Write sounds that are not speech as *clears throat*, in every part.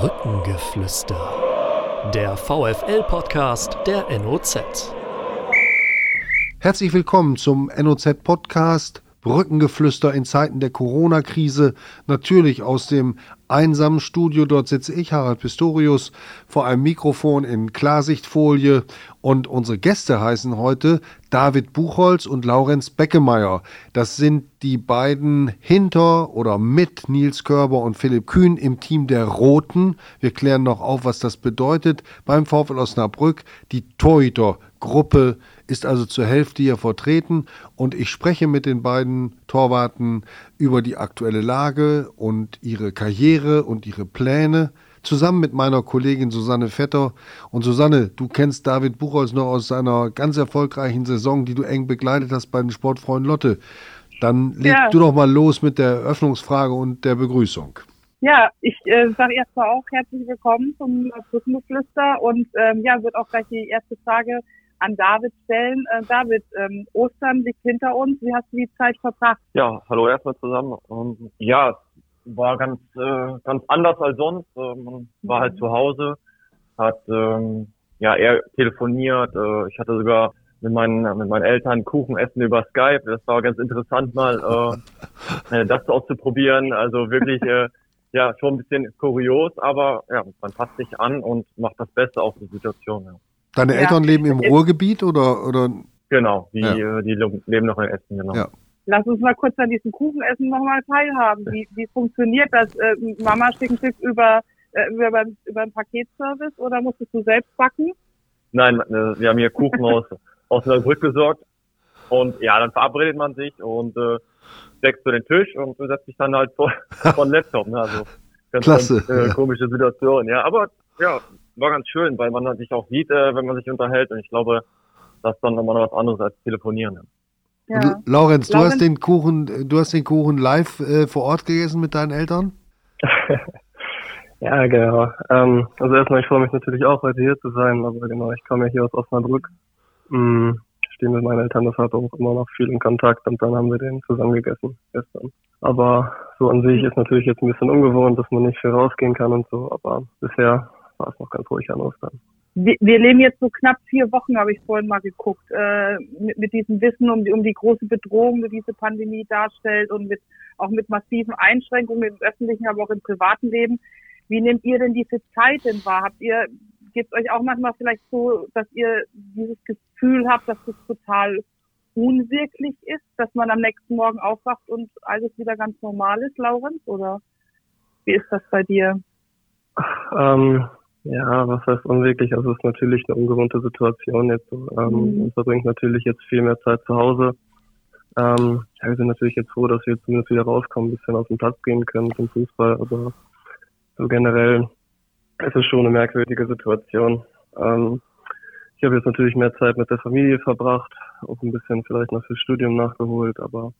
Brückengeflüster. Der VFL-Podcast der NOZ. Herzlich willkommen zum NOZ-Podcast Brückengeflüster in Zeiten der Corona-Krise. Natürlich aus dem einsamen Studio. Dort sitze ich, Harald Pistorius, vor einem Mikrofon in Klarsichtfolie. Und unsere Gäste heißen heute David Buchholz und Laurenz Beckemeyer. Das sind die beiden hinter oder mit Nils Körber und Philipp Kühn im Team der Roten. Wir klären noch auf, was das bedeutet beim VfL Osnabrück. Die Torhüter-Gruppe ist also zur Hälfte hier vertreten und ich spreche mit den beiden Torwarten über die aktuelle Lage und ihre Karriere und ihre Pläne zusammen mit meiner Kollegin Susanne Vetter. Und Susanne, du kennst David Buchholz noch aus seiner ganz erfolgreichen Saison, die du eng begleitet hast bei den Sportfreunden Lotte. Dann leg ja. du doch mal los mit der Eröffnungsfrage und der Begrüßung. Ja, ich äh, sage erstmal auch herzlich willkommen zum Brückengeflüster und ähm, ja, wird auch gleich die erste Frage an David stellen. Äh, David, ähm, Ostern liegt hinter uns. Wie hast du die Zeit verbracht? Ja, hallo erstmal zusammen. Ähm, ja, war ganz äh, ganz anders als sonst. Ähm, war halt zu Hause, hat ähm, ja eher telefoniert. Äh, ich hatte sogar mit meinen mit meinen Eltern Kuchen essen über Skype. Das war ganz interessant mal äh, äh, das auszuprobieren. Also wirklich äh, ja schon ein bisschen kurios, aber ja man passt sich an und macht das Beste aus der Situation. Ja. Deine ja. Eltern leben im Ruhrgebiet oder oder? Genau, die ja. die leben noch in Essen genau. Ja. Lass uns mal kurz an diesem Kuchenessen nochmal teilhaben. Wie, wie funktioniert das? Äh, Mama schickt Tipp über, äh, über, über einen Paketservice oder musstest du selbst backen? Nein, äh, wir haben hier Kuchen aus, *laughs* aus der Brücke besorgt. Und ja, dann verabredet man sich und äh, deckt zu den Tisch und setzt sich dann halt vor, *laughs* vor den Laptop. Ne? Also ganz, Klasse. Ganz, äh, komische Situation. Ja, aber ja, war ganz schön, weil man sich auch sieht, äh, wenn man sich unterhält. Und ich glaube, das ist dann nochmal was anderes als telefonieren. Ja. Ja. Laurenz, du hast den Kuchen, du hast den Kuchen live äh, vor Ort gegessen mit deinen Eltern? *laughs* ja, genau. Ähm, also erstmal, ich freue mich natürlich auch, heute hier zu sein, aber genau, ich komme ja hier aus Osnabrück. Mhm, stehen mit meinen Eltern deshalb auch immer noch viel in Kontakt und dann haben wir den zusammen gegessen gestern. Aber so an sich ist natürlich jetzt ein bisschen ungewohnt, dass man nicht viel rausgehen kann und so, aber bisher war es noch ganz ruhig an Ostern wir, wir leben jetzt so knapp vier Wochen, habe ich vorhin mal geguckt, äh, mit, mit diesem Wissen um die, um die große Bedrohung, die diese Pandemie darstellt und mit auch mit massiven Einschränkungen im öffentlichen, aber auch im privaten Leben. Wie nehmt ihr denn diese Zeit denn wahr? Habt ihr, gebt euch auch manchmal vielleicht so, dass ihr dieses Gefühl habt, dass das total unwirklich ist, dass man am nächsten Morgen aufwacht und alles wieder ganz normal ist, Laurenz? Oder wie ist das bei dir? Ähm, ja, was heißt unwirklich? Also es ist natürlich eine ungewohnte Situation jetzt. Ähm, mhm. Verbringt natürlich jetzt viel mehr Zeit zu Hause. Ähm, ja, wir sind natürlich jetzt froh, dass wir zumindest wieder rauskommen, ein bisschen auf den Platz gehen können zum Fußball. Aber so generell ist es schon eine merkwürdige Situation. Ähm, ich habe jetzt natürlich mehr Zeit mit der Familie verbracht, auch ein bisschen vielleicht noch fürs Studium nachgeholt, aber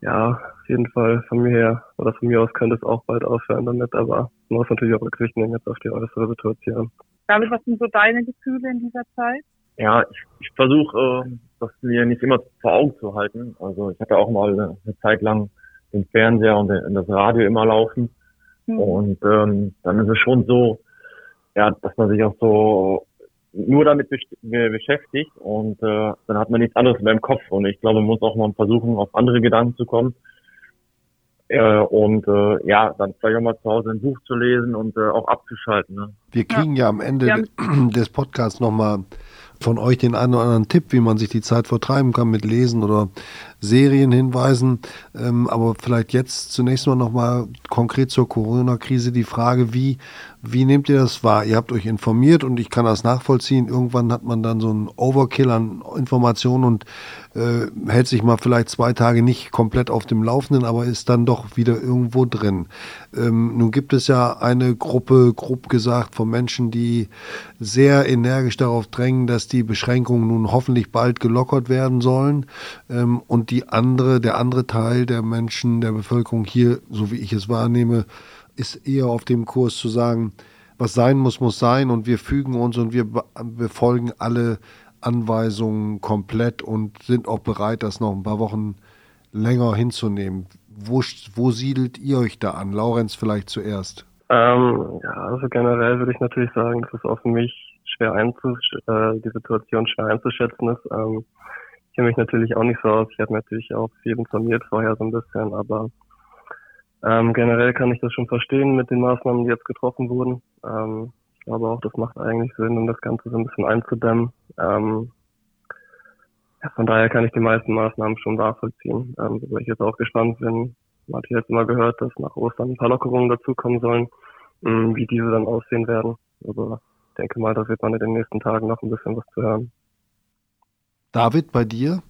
ja, auf jeden Fall von mir her oder von mir aus könnte es auch bald aufhören damit, aber man muss natürlich auch Rücksicht nehmen jetzt auf die äußere Situation. David, was sind so deine Gefühle in dieser Zeit? Ja, ich, ich versuche, äh, das mir nicht immer vor Augen zu halten. Also ich hatte auch mal eine, eine Zeit lang den Fernseher und den, das Radio immer laufen. Mhm. Und ähm, dann ist es schon so, ja, dass man sich auch so nur damit beschäftigt und äh, dann hat man nichts anderes mehr im Kopf. Und ich glaube, man muss auch mal versuchen, auf andere Gedanken zu kommen. Äh, und äh, ja, dann vielleicht auch mal zu Hause ein Buch zu lesen und äh, auch abzuschalten. Ne? Wir kriegen ja, ja am Ende ja. des Podcasts nochmal von euch den einen oder anderen Tipp, wie man sich die Zeit vertreiben kann mit Lesen oder Serien hinweisen. Ähm, aber vielleicht jetzt zunächst mal nochmal konkret zur Corona-Krise die Frage, wie, wie nehmt ihr das wahr? Ihr habt euch informiert und ich kann das nachvollziehen. Irgendwann hat man dann so einen Overkill an Informationen und äh, hält sich mal vielleicht zwei Tage nicht komplett auf dem Laufenden, aber ist dann doch wieder irgendwo drin. Ähm, nun gibt es ja eine Gruppe, grob gesagt, von Menschen, die sehr energisch darauf drängen, dass die Beschränkungen nun hoffentlich bald gelockert werden sollen. Ähm, und die andere, der andere Teil der Menschen, der Bevölkerung hier, so wie ich es wahrnehme, ist eher auf dem Kurs zu sagen, was sein muss, muss sein und wir fügen uns und wir befolgen alle Anweisungen komplett und sind auch bereit, das noch ein paar Wochen länger hinzunehmen. Wo, wo siedelt ihr euch da an? Laurenz vielleicht zuerst. Ähm, ja, also generell würde ich natürlich sagen, dass es für mich schwer einzusch äh, die Situation schwer einzuschätzen ist. Ähm, ich kenne mich natürlich auch nicht so aus. Ich habe natürlich auch viel informiert vorher so ein bisschen, aber ähm, generell kann ich das schon verstehen mit den Maßnahmen, die jetzt getroffen wurden. Ähm, ich glaube auch, das macht eigentlich Sinn, um das Ganze so ein bisschen einzudämmen. Ähm, ja, von daher kann ich die meisten Maßnahmen schon nachvollziehen. Ähm, wo ich jetzt auch gespannt bin, man hat jetzt immer gehört, dass nach Ostern ein paar Lockerungen dazukommen sollen, ähm, wie diese dann aussehen werden. Also ich denke mal, da wird man in den nächsten Tagen noch ein bisschen was zu hören. David, bei dir?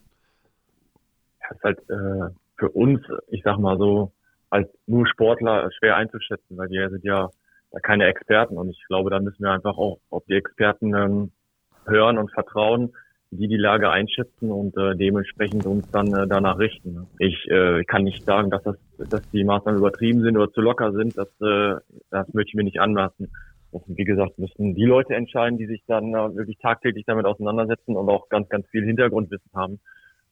Ja, ist halt äh, für uns, ich sag mal so, als nur Sportler schwer einzuschätzen, weil wir sind ja keine Experten und ich glaube, da müssen wir einfach auch auf die Experten ähm, hören und vertrauen, die die Lage einschätzen und äh, dementsprechend uns dann äh, danach richten. Ich äh, kann nicht sagen, dass das, dass die Maßnahmen übertrieben sind oder zu locker sind. Das, äh, das möchte ich mir nicht anlassen. Und wie gesagt, müssen die Leute entscheiden, die sich dann äh, wirklich tagtäglich damit auseinandersetzen und auch ganz, ganz viel Hintergrundwissen haben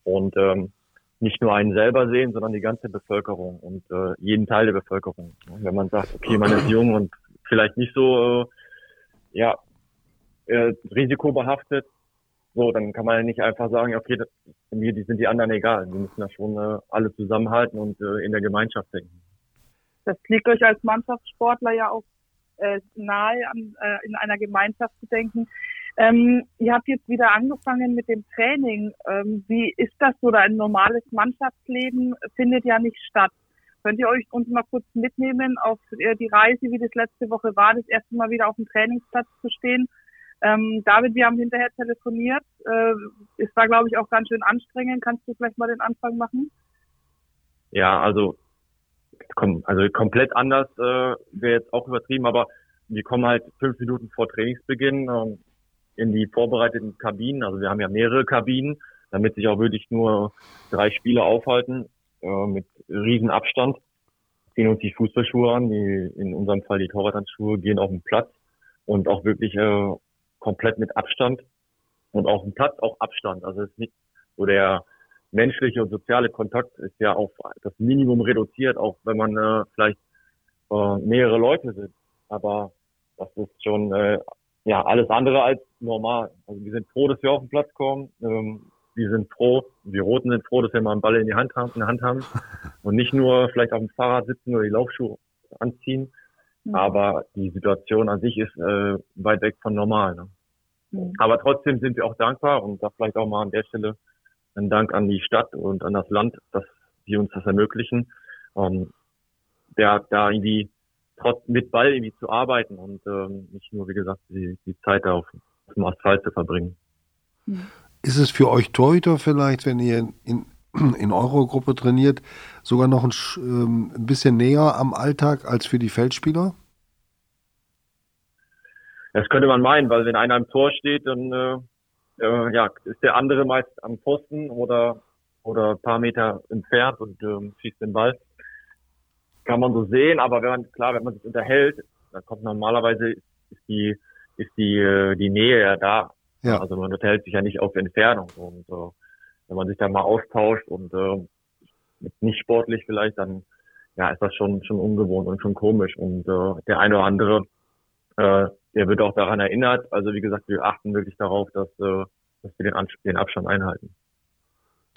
und ähm, nicht nur einen selber sehen, sondern die ganze Bevölkerung und äh, jeden Teil der Bevölkerung. Wenn man sagt, okay, man ist jung und vielleicht nicht so äh, ja äh, risikobehaftet, so, dann kann man ja nicht einfach sagen, okay, das, mir die sind die anderen egal. Wir müssen da schon äh, alle zusammenhalten und äh, in der Gemeinschaft denken. Das liegt euch als Mannschaftssportler ja auch äh, nahe, an, äh, in einer Gemeinschaft zu denken. Ähm, ihr habt jetzt wieder angefangen mit dem Training. Ähm, wie ist das so? Ein normales Mannschaftsleben findet ja nicht statt. Könnt ihr euch uns mal kurz mitnehmen auf äh, die Reise, wie das letzte Woche war, das erste Mal wieder auf dem Trainingsplatz zu stehen? Ähm, David, wir haben hinterher telefoniert. Äh, es war, glaube ich, auch ganz schön anstrengend. Kannst du vielleicht mal den Anfang machen? Ja, also, also komplett anders äh, wäre jetzt auch übertrieben, aber wir kommen halt fünf Minuten vor Trainingsbeginn äh, in die vorbereiteten Kabinen. Also wir haben ja mehrere Kabinen, damit sich auch wirklich nur drei Spieler aufhalten äh, mit riesen Abstand. Ziehen uns die Fußballschuhe an, die in unserem Fall die Torwarthandschuhe, gehen auf den Platz und auch wirklich äh, komplett mit Abstand und auf dem Platz auch Abstand. Also es ist nicht so der menschliche und soziale Kontakt ist ja auf das Minimum reduziert, auch wenn man äh, vielleicht äh, mehrere Leute sind. Aber das ist schon äh, ja alles andere als normal. Also wir sind froh, dass wir auf den Platz kommen. Ähm, wir sind froh, wir Roten sind froh, dass wir mal einen Ball in die Hand haben, in der Hand haben *laughs* und nicht nur vielleicht auf dem Fahrrad sitzen oder die Laufschuhe anziehen. Mhm. Aber die Situation an sich ist äh, weit weg von normal. Ne? Mhm. Aber trotzdem sind wir auch dankbar und da vielleicht auch mal an der Stelle ein Dank an die Stadt und an das Land, dass sie uns das ermöglichen, ähm, der, da irgendwie trotz mit Ball irgendwie zu arbeiten und ähm, nicht nur, wie gesagt, die, die Zeit auf, auf dem Asphalt zu verbringen. Ist es für euch Torhüter vielleicht, wenn ihr in, in eurer Gruppe trainiert, sogar noch ein, ähm, ein bisschen näher am Alltag als für die Feldspieler? Das könnte man meinen, weil wenn einer im Tor steht, dann äh, äh, ja, ist der andere meist am Pfosten oder oder ein paar Meter entfernt und ähm, schießt den Ball. Kann man so sehen, aber wenn man klar, wenn man sich unterhält, dann kommt normalerweise ist die ist die äh, die Nähe ja da. Ja. Also man unterhält sich ja nicht auf Entfernung und äh, wenn man sich da mal austauscht und äh, nicht sportlich vielleicht, dann ja, ist das schon schon ungewohnt und schon komisch und äh, der eine oder andere äh, der wird auch daran erinnert. Also wie gesagt, wir achten wirklich darauf, dass, äh, dass wir den, den Abstand einhalten.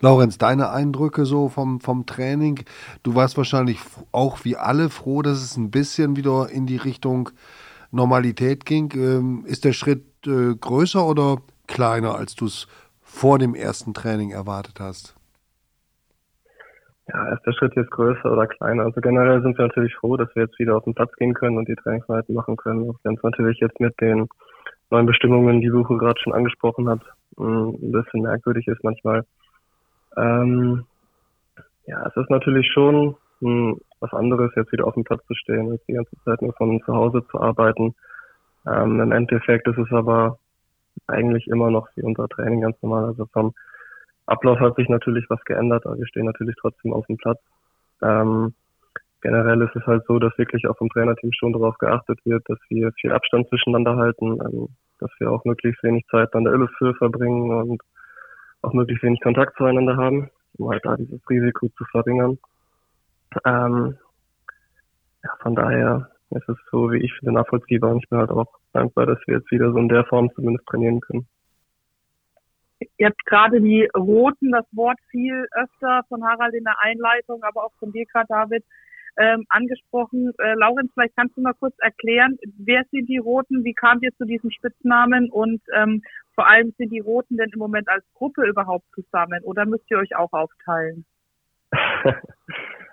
Laurenz, deine Eindrücke so vom, vom Training? Du warst wahrscheinlich auch wie alle froh, dass es ein bisschen wieder in die Richtung Normalität ging. Ähm, ist der Schritt äh, größer oder kleiner, als du es vor dem ersten Training erwartet hast? Ja, ist der Schritt jetzt größer oder kleiner? Also generell sind wir natürlich froh, dass wir jetzt wieder auf den Platz gehen können und die Trainingseinheiten machen können. Auch wenn es natürlich jetzt mit den neuen Bestimmungen, die Suche gerade schon angesprochen hat, ein bisschen merkwürdig ist manchmal. Ähm, ja, es ist natürlich schon mh, mm, was anderes, jetzt wieder auf dem Platz zu stehen, als die ganze Zeit nur von zu Hause zu arbeiten. Ähm, Im Endeffekt ist es aber eigentlich immer noch wie unser Training ganz normal. Also vom Ablauf hat sich natürlich was geändert, aber wir stehen natürlich trotzdem auf dem Platz. Ähm, generell ist es halt so, dass wirklich auch vom Trainerteam schon darauf geachtet wird, dass wir viel Abstand zwischeneinander halten, ähm, dass wir auch möglichst wenig Zeit an der Illustratur verbringen und auch möglichst wenig Kontakt zueinander haben, um halt da dieses Risiko zu verringern. Ähm, ja, von daher es ist so, wie ich finde, nachvollziehbar und ich bin halt auch dankbar, dass wir jetzt wieder so in der Form zumindest trainieren können. Habt gerade die Roten, das Wort viel öfter von Harald in der Einleitung, aber auch von dir gerade, David, ähm, angesprochen. Äh, Laurenz, vielleicht kannst du mal kurz erklären, wer sind die Roten, wie kamt ihr zu diesem Spitznamen und ähm, vor allem sind die Roten denn im Moment als Gruppe überhaupt zusammen oder müsst ihr euch auch aufteilen? *laughs*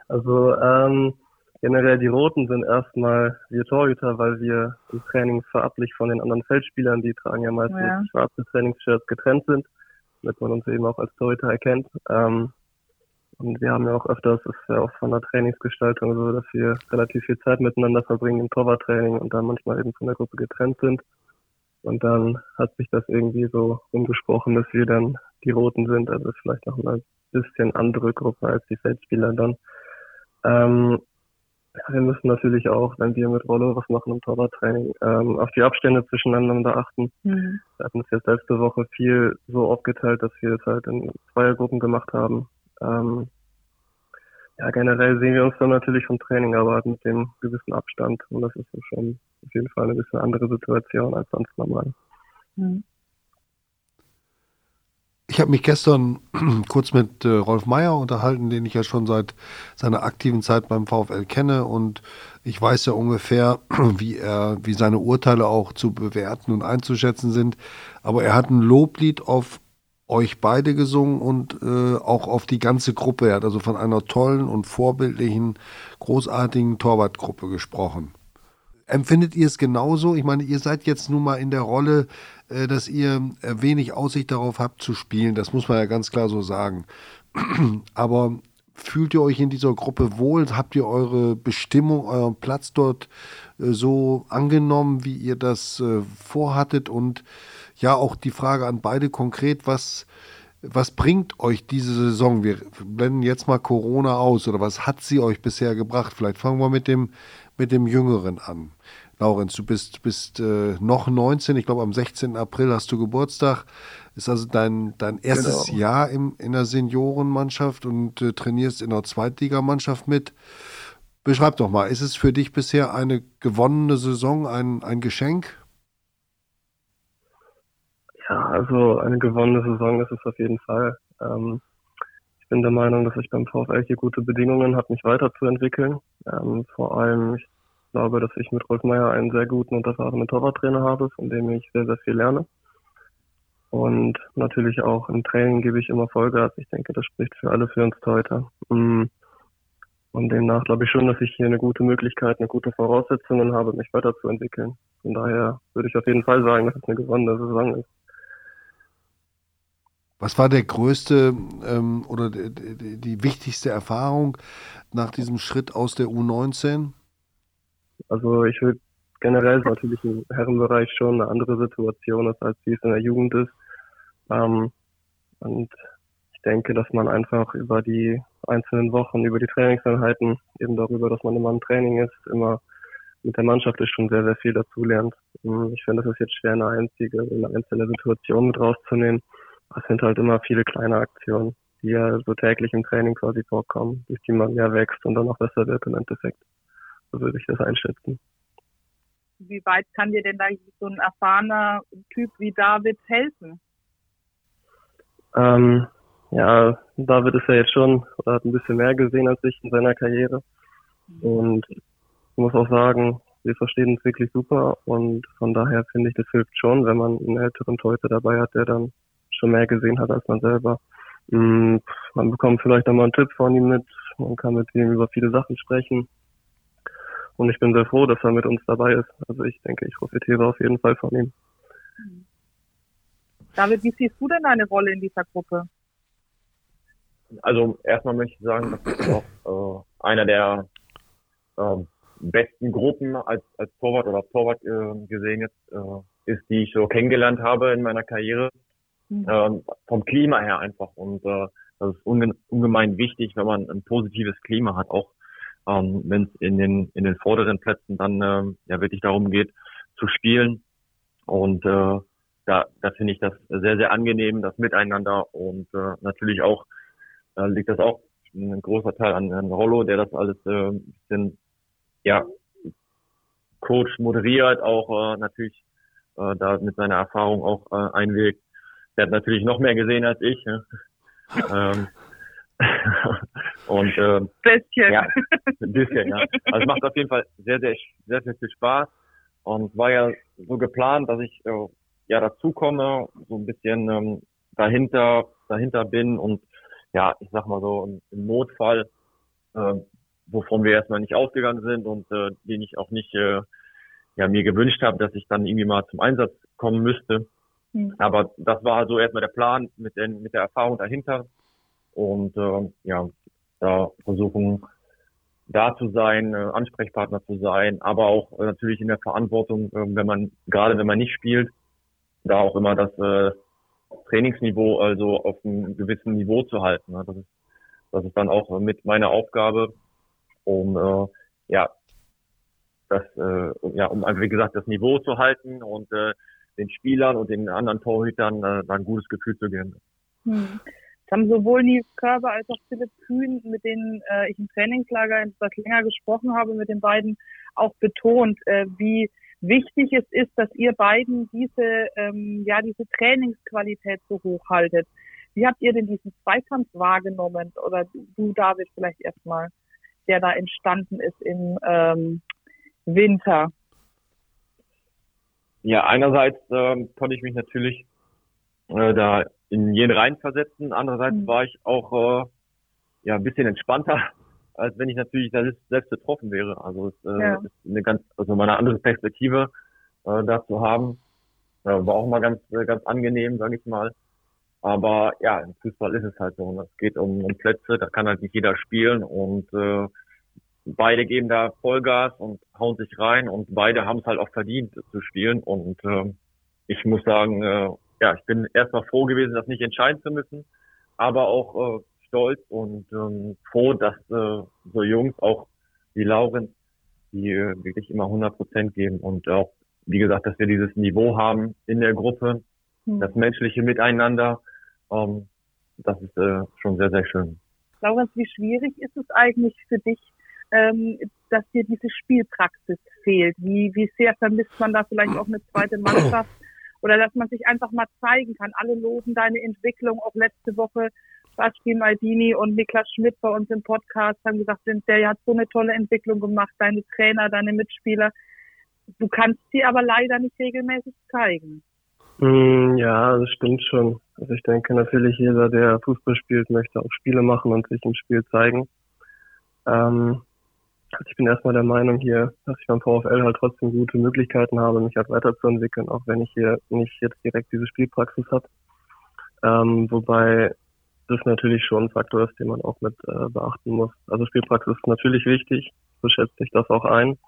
also ähm, generell die Roten sind erstmal wir Torhüter, weil wir im Training verablich von den anderen Feldspielern, die tragen ja meistens ja. schwarze Trainingsshirts getrennt sind, damit man uns eben auch als Torhüter erkennt. Ähm, und wir haben ja auch öfters, das ist ja auch von der Trainingsgestaltung so, dass wir relativ viel Zeit miteinander verbringen im Torwarttraining und dann manchmal eben von der Gruppe getrennt sind. Und dann hat sich das irgendwie so umgesprochen, dass wir dann die Roten sind. Also vielleicht noch ein bisschen andere Gruppe als die Feldspieler dann. Ähm, wir müssen natürlich auch, wenn wir mit Rollo was machen im Torwarttraining, ähm, auf die Abstände zwischeneinander achten. Mhm. Wir hatten es jetzt letzte Woche viel so aufgeteilt, dass wir es halt in Zweiergruppen gemacht haben. Ähm, ja, generell sehen wir uns dann natürlich vom Training, aber halt mit dem gewissen Abstand. Und das ist so schon auf jeden Fall eine bisschen andere Situation als sonst normal. Mhm. Ich habe mich gestern *clears throat* kurz mit äh, Rolf Meyer unterhalten, den ich ja schon seit seiner aktiven Zeit beim VfL kenne und ich weiß ja ungefähr, *clears throat* wie er, wie seine Urteile auch zu bewerten und einzuschätzen sind. Aber er hat ein Loblied auf euch beide gesungen und äh, auch auf die ganze Gruppe. Er hat also von einer tollen und vorbildlichen, großartigen Torwartgruppe gesprochen. Empfindet ihr es genauso? Ich meine, ihr seid jetzt nun mal in der Rolle, äh, dass ihr äh, wenig Aussicht darauf habt zu spielen. Das muss man ja ganz klar so sagen. *clears throat* Aber fühlt ihr euch in dieser Gruppe wohl? Habt ihr eure Bestimmung, euren Platz dort äh, so angenommen, wie ihr das äh, vorhattet? Und ja auch die Frage an beide konkret, was, was bringt euch diese Saison? Wir blenden jetzt mal Corona aus oder was hat sie euch bisher gebracht? Vielleicht fangen wir mit dem, mit dem Jüngeren an. Laurenz, du bist, bist äh, noch 19, ich glaube am 16. April hast du Geburtstag. Ist also dein, dein erstes genau. Jahr im, in der Seniorenmannschaft und äh, trainierst in der Zweitligamannschaft mit. Beschreib doch mal, ist es für dich bisher eine gewonnene Saison, ein, ein Geschenk? Ja, also eine gewonnene Saison ist es auf jeden Fall. Ähm, ich bin der Meinung, dass ich beim VfL hier gute Bedingungen habe, mich weiterzuentwickeln. Ähm, vor allem, ich glaube, dass ich mit Rolf Meyer einen sehr guten und erfahrenen Torwarttrainer habe, von dem ich sehr, sehr viel lerne. Und natürlich auch im Training gebe ich immer Vollgas. Ich denke, das spricht für alle für uns heute. Mm. Und demnach glaube ich schon, dass ich hier eine gute Möglichkeit, eine gute Voraussetzungen habe, mich weiterzuentwickeln. Von daher würde ich auf jeden Fall sagen, dass es eine gewonnene Saison ist. Was war der größte ähm, oder die, wichtigste Erfahrung nach diesem Schritt aus der U19? Also ich würde generell natürlich im Herrenbereich schon eine andere Situation ist, als wie es in der Jugend ist. Ähm, und ich denke, dass man einfach über die einzelnen Wochen, über die Trainingseinheiten, eben darüber, dass man immer im Training ist, immer mit der Mannschaft ist schon sehr, sehr viel dazulernt. Ähm, ich finde, das ist jetzt schwer, eine einzige, eine einzelne Situation mit rauszunehmen. Es sind halt immer viele kleine Aktionen, die ja so täglich im Training quasi vorkommen, durch die man ja wächst und dann auch besser wird im Endeffekt. So würde ich das einschätzen. Wie weit kann dir denn da so ein erfahrener Typ wie David helfen? Ähm, ja, David ist ja jetzt schon oder hat ein bisschen mehr gesehen als ich in seiner Karriere. Und ich muss auch sagen, wir verstehen uns wirklich super und von daher finde ich, das hilft schon, wenn man einen älteren Torhüter dabei hat, der dann schon mehr gesehen hat als man selber. Mm, man bekommt vielleicht einmal einen Tipp von ihm mit, man kann mit ihm über viele Sachen sprechen. Und ich bin sehr froh, dass er mit uns dabei ist. Also ich denke, ich profitiere auf jeden Fall von ihm. David, wie siehst du denn deine Rolle in dieser Gruppe? Also erstmal möchte ich sagen, das ist auch äh, einer der äh, besten Gruppen als, als Torwart oder Torwart äh, gesehen jetzt äh, ist, die ich so kennengelernt habe in meiner Karriere. Mhm. Ähm, vom Klima her einfach. Und äh, das ist unge ungemein wichtig, wenn man ein positives Klima hat, auch ähm, wenn es in den in den vorderen Plätzen dann äh, ja wirklich darum geht zu spielen. Und äh, da, da finde ich das sehr, sehr angenehm, das Miteinander und äh, natürlich auch äh, liegt das auch ein großer Teil an Herrn Rollo, der das alles äh, bisschen ja Coach moderiert, auch äh, natürlich äh, da mit seiner Erfahrung auch äh, einwirkt. Der hat natürlich noch mehr gesehen als ich. Ne? *laughs* ähm, *laughs* und äh, bisschen. Ja, ein bisschen, ja. Also es macht auf jeden Fall sehr, sehr, sehr, sehr viel Spaß. Und war ja so geplant, dass ich äh, ja dazukomme, so ein bisschen ähm, dahinter, dahinter bin und ja, ich sag mal so im, im Notfall, äh, wovon wir erstmal nicht ausgegangen sind und äh, den ich auch nicht äh, ja, mir gewünscht habe, dass ich dann irgendwie mal zum Einsatz kommen müsste. Mhm. Aber das war so erstmal der Plan mit, den, mit der Erfahrung dahinter. Und äh, ja, da versuchen da zu sein, äh, Ansprechpartner zu sein, aber auch äh, natürlich in der Verantwortung, äh, wenn man, gerade wenn man nicht spielt, da auch immer das äh, Trainingsniveau also auf einem gewissen Niveau zu halten. Ne? Das ist, das ist dann auch mit meiner Aufgabe, um äh, ja das äh, ja um wie gesagt das Niveau zu halten und äh, den Spielern und den anderen Torhütern äh, ein gutes Gefühl zu geben. Hm. Das haben sowohl Nils Körber als auch Philipp Kühn, mit denen äh, ich im Trainingslager etwas länger gesprochen habe, mit den beiden auch betont, äh, wie wichtig es ist, dass ihr beiden diese, ähm, ja, diese Trainingsqualität so hoch haltet. Wie habt ihr denn diesen Zweikampf wahrgenommen? Oder du, David, vielleicht erstmal, der da entstanden ist im ähm, Winter? Ja, einerseits ähm, konnte ich mich natürlich äh, da in jeden reinversetzen. Andererseits mhm. war ich auch äh, ja ein bisschen entspannter, *laughs* als wenn ich natürlich da selbst betroffen wäre. Also es äh, ja. ist eine ganz, also mal eine andere Perspektive äh, da zu haben. Äh, war auch mal ganz, äh, ganz angenehm, sage ich mal. Aber ja, im Fußball ist es halt so. Es geht um, um Plätze, da kann halt nicht jeder spielen und äh, beide geben da Vollgas und hauen sich rein und beide haben es halt auch verdient zu spielen. Und äh, ich muss sagen, äh, ja, ich bin erstmal froh gewesen, das nicht entscheiden zu müssen, aber auch äh, stolz und ähm, froh, dass äh, so Jungs auch wie Lauren, die äh, wirklich immer 100 Prozent geben und auch, wie gesagt, dass wir dieses Niveau haben in der Gruppe, mhm. das menschliche Miteinander, ähm, das ist äh, schon sehr, sehr schön. Laurens, wie schwierig ist es eigentlich für dich, ähm, dass dir diese Spielpraxis fehlt? Wie, wie sehr vermisst man da vielleicht auch eine zweite Mannschaft? Oder dass man sich einfach mal zeigen kann. Alle loben deine Entwicklung. Auch letzte Woche Bastian Maldini und Niklas Schmidt bei uns im Podcast haben gesagt, der hat so eine tolle Entwicklung gemacht, deine Trainer, deine Mitspieler. Du kannst sie aber leider nicht regelmäßig zeigen. Mm, ja, das stimmt schon. Also ich denke natürlich jeder, der Fußball spielt, möchte auch Spiele machen und sich im Spiel zeigen. Ähm, also ich bin erstmal der Meinung hier, dass ich beim VfL halt trotzdem gute Möglichkeiten habe, mich halt weiterzuentwickeln, auch wenn ich hier nicht jetzt direkt diese Spielpraxis habe. Ähm, wobei das natürlich schon ein Faktor ist, den man auch mit äh, beachten muss. Also Spielpraxis ist natürlich wichtig, so schätze ich das auch ein.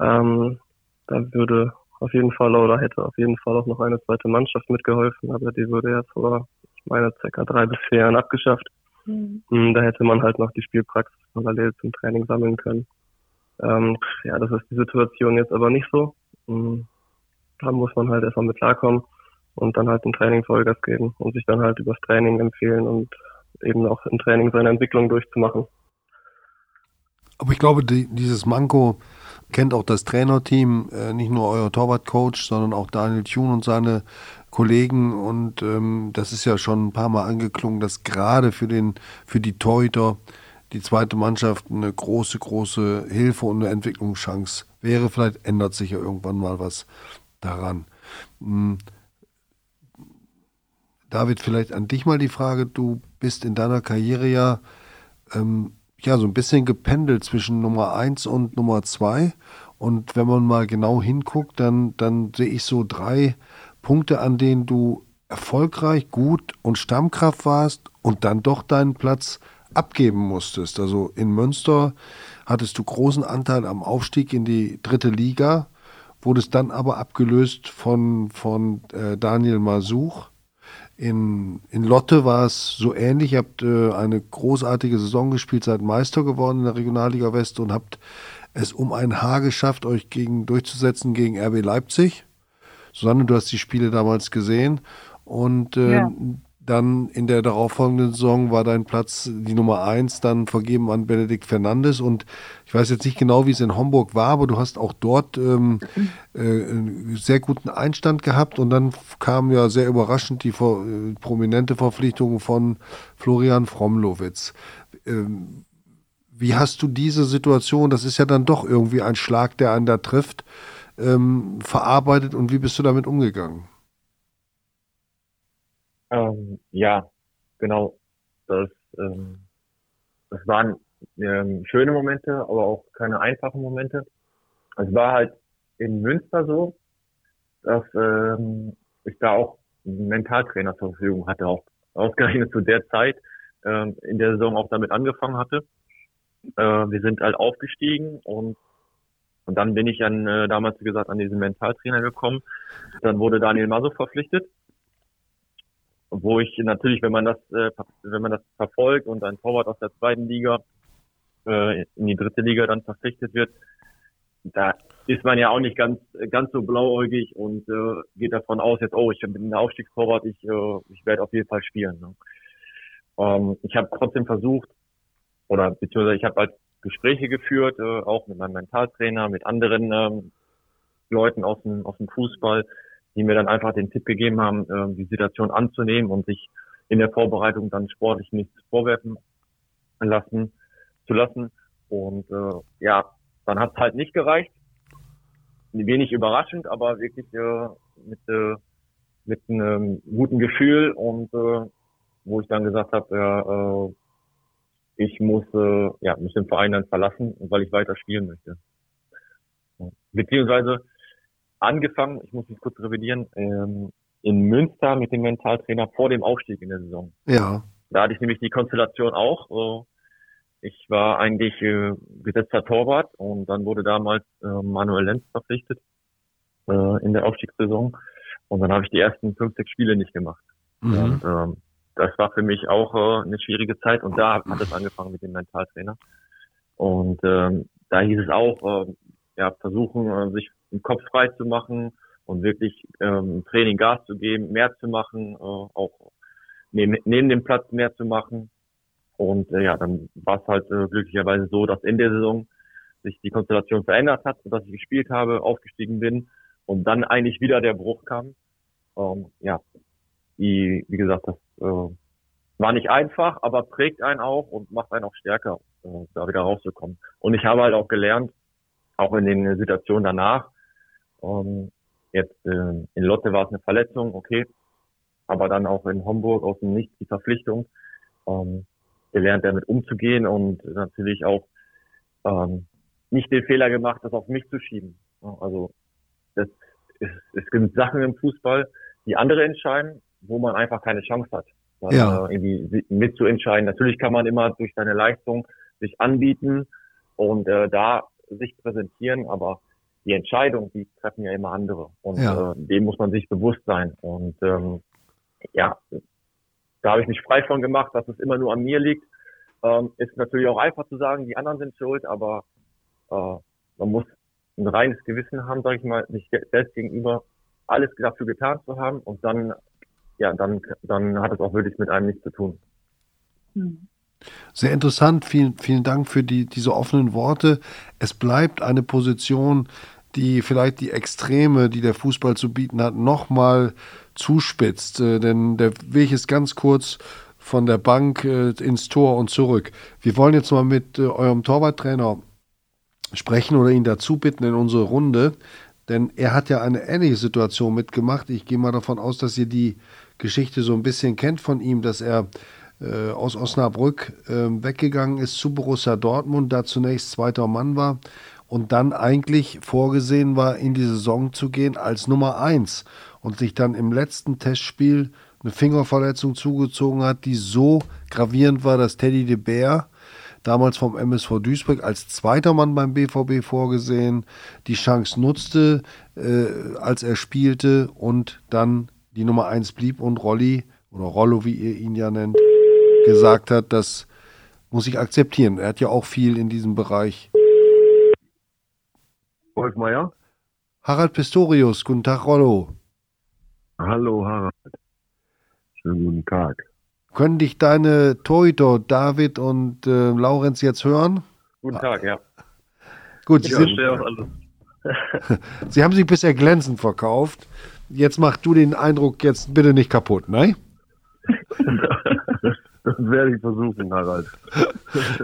Ähm, da würde auf jeden Fall oder hätte auf jeden Fall auch noch eine zweite Mannschaft mitgeholfen, aber die wurde ja vor, ich meine, circa drei bis vier Jahren abgeschafft. Mhm. Da hätte man halt noch die Spielpraxis parallel zum Training sammeln können. Ähm, ja, das ist die Situation jetzt aber nicht so. Mhm. Da muss man halt erstmal mit klarkommen und dann halt im Training Vollgas geben und sich dann halt übers Training empfehlen und eben auch im Training seine Entwicklung durchzumachen. Aber ich glaube, die, dieses Manko kennt auch das Trainerteam, äh, nicht nur euer Torwartcoach, sondern auch Daniel Thune und seine Kollegen. Und ähm, das ist ja schon ein paar Mal angeklungen, dass gerade für, den, für die Torhüter die zweite Mannschaft eine große, große Hilfe und eine Entwicklungschance wäre. Vielleicht ändert sich ja irgendwann mal was daran. Hm. David, vielleicht an dich mal die Frage. Du bist in deiner Karriere ja, ähm, ja so ein bisschen gependelt zwischen Nummer 1 und Nummer 2. Und wenn man mal genau hinguckt, dann, dann sehe ich so drei Punkte, an denen du erfolgreich, gut und Stammkraft warst und dann doch deinen Platz abgeben musstest. Also in Münster hattest du großen Anteil am Aufstieg in die dritte Liga, wurdest dann aber abgelöst von, von äh, Daniel Masuch in, in Lotte war es so ähnlich. Ihr habt äh, eine großartige Saison gespielt, seid Meister geworden in der Regionalliga West und habt es um ein Haar geschafft, euch gegen, durchzusetzen gegen RB Leipzig. Susanne, du hast die Spiele damals gesehen. Und äh, ja. Dann in der darauffolgenden Saison war dein Platz die Nummer eins dann vergeben an Benedikt Fernandes. Und ich weiß jetzt nicht genau, wie es in Homburg war, aber du hast auch dort ähm, äh, einen sehr guten Einstand gehabt. Und dann kam ja sehr überraschend die äh, prominente Verpflichtung von Florian Fromlowitz. Ähm, wie hast du diese Situation, das ist ja dann doch irgendwie ein Schlag, der einen da trifft, ähm, verarbeitet und wie bist du damit umgegangen? Ähm, ja, genau. Das, ähm, das waren ähm, schöne Momente, aber auch keine einfachen Momente. Es war halt in Münster so, dass ähm, ich da auch einen Mentaltrainer zur Verfügung hatte, auch ausgerechnet zu der Zeit ähm, in der Saison auch damit angefangen hatte. Äh, wir sind halt aufgestiegen und und dann bin ich an äh, damals wie gesagt an diesen Mentaltrainer gekommen. Dann wurde Daniel Maso verpflichtet wo ich natürlich, wenn man das, äh, wenn man das verfolgt und ein Torwart aus der zweiten Liga äh, in die dritte Liga dann verpflichtet wird, da ist man ja auch nicht ganz ganz so blauäugig und äh, geht davon aus jetzt, oh, ich bin ein Aufstiegstorwart, ich äh, ich werde auf jeden Fall spielen. Ne? Ähm, ich habe trotzdem versucht oder beziehungsweise ich habe halt Gespräche geführt, äh, auch mit meinem Mentaltrainer, mit anderen ähm, Leuten aus dem aus dem Fußball, die mir dann einfach den Tipp gegeben haben, äh, die Situation anzunehmen und sich in der Vorbereitung dann sportlich nichts vorwerfen lassen zu lassen. Und äh, ja, dann hat es halt nicht gereicht. Wenig überraschend, aber wirklich äh, mit, äh, mit einem guten Gefühl und äh, wo ich dann gesagt habe, ja, äh, ich muss, äh, ja, muss den Verein dann verlassen, weil ich weiter spielen möchte. Beziehungsweise angefangen, ich muss mich kurz revidieren, ähm, in Münster mit dem Mentaltrainer vor dem Aufstieg in der Saison. Ja. Da hatte ich nämlich die Konstellation auch. Äh, ich war eigentlich äh, gesetzter Torwart und dann wurde damals äh, Manuel Lenz verpflichtet äh, in der Aufstiegssaison. Und dann habe ich die ersten 50 Spiele nicht gemacht. Mhm. Und ähm, das war für mich auch äh, eine schwierige Zeit und da hat es angefangen mit dem Mentaltrainer. Und ähm, da hieß es auch, äh, ja, versuchen, äh, sich den Kopf frei zu machen und wirklich ähm, Training Gas zu geben, mehr zu machen, äh, auch neben, neben dem Platz mehr zu machen. Und äh, ja, dann war es halt äh, glücklicherweise so, dass in der Saison sich die Konstellation verändert hat, sodass ich gespielt habe, aufgestiegen bin und dann eigentlich wieder der Bruch kam. Ähm, ja, die, wie gesagt, das äh, war nicht einfach, aber prägt einen auch und macht einen auch stärker, äh, da wieder rauszukommen. Und ich habe halt auch gelernt, auch in den Situationen danach. Ähm, jetzt äh, in Lotte war es eine Verletzung, okay, aber dann auch in Homburg aus dem Nichts die Verpflichtung. Ähm, gelernt damit umzugehen und natürlich auch ähm, nicht den Fehler gemacht, das auf mich zu schieben. Also das ist, es gibt Sachen im Fußball, die andere entscheiden, wo man einfach keine Chance hat, ja. Äh, irgendwie mitzuentscheiden. Natürlich kann man immer durch seine Leistung sich anbieten und äh, da sich präsentieren, aber die Entscheidung, die treffen ja immer andere. Und ja. äh, dem muss man sich bewusst sein. Und ähm, ja, da habe ich mich frei von gemacht, dass es immer nur an mir liegt. Ähm, ist natürlich auch einfach zu sagen, die anderen sind schuld, aber äh, man muss ein reines Gewissen haben, sage ich mal, sich selbst gegenüber alles dafür getan zu haben und dann, ja, dann, dann hat es auch wirklich mit einem nichts zu tun. Hm. Sehr interessant. Vielen, vielen Dank für die, diese offenen Worte. Es bleibt eine Position, die vielleicht die Extreme, die der Fußball zu bieten hat, nochmal zuspitzt. Äh, denn der Weg ist ganz kurz von der Bank äh, ins Tor und zurück. Wir wollen jetzt mal mit äh, eurem Torwarttrainer sprechen oder ihn dazu bitten in unsere Runde, denn er hat ja eine ähnliche Situation mitgemacht. Ich gehe mal davon aus, dass ihr die Geschichte so ein bisschen kennt von ihm, dass er äh, aus Osnabrück äh, weggegangen ist zu Borussia Dortmund, da zunächst zweiter Mann war und dann eigentlich vorgesehen war, in die Saison zu gehen als Nummer 1 und sich dann im letzten Testspiel eine Fingerverletzung zugezogen hat, die so gravierend war, dass Teddy de Beer damals vom MSV Duisburg als zweiter Mann beim BVB vorgesehen, die Chance nutzte, äh, als er spielte und dann die Nummer 1 blieb und Rolli oder Rollo, wie ihr ihn ja nennt, gesagt hat, das muss ich akzeptieren. Er hat ja auch viel in diesem Bereich. Wolf Meier? Harald Pistorius, guten Tag, Rollo. Hallo, Harald. Schönen guten Tag. Können dich deine Torhüter David und äh, Laurenz jetzt hören? Guten Tag, ja. Gut, Sie, sind. *laughs* Sie haben sich bisher glänzend verkauft. Jetzt mach du den Eindruck jetzt bitte nicht kaputt, ne? *laughs* Das werde ich versuchen, Harald. *laughs*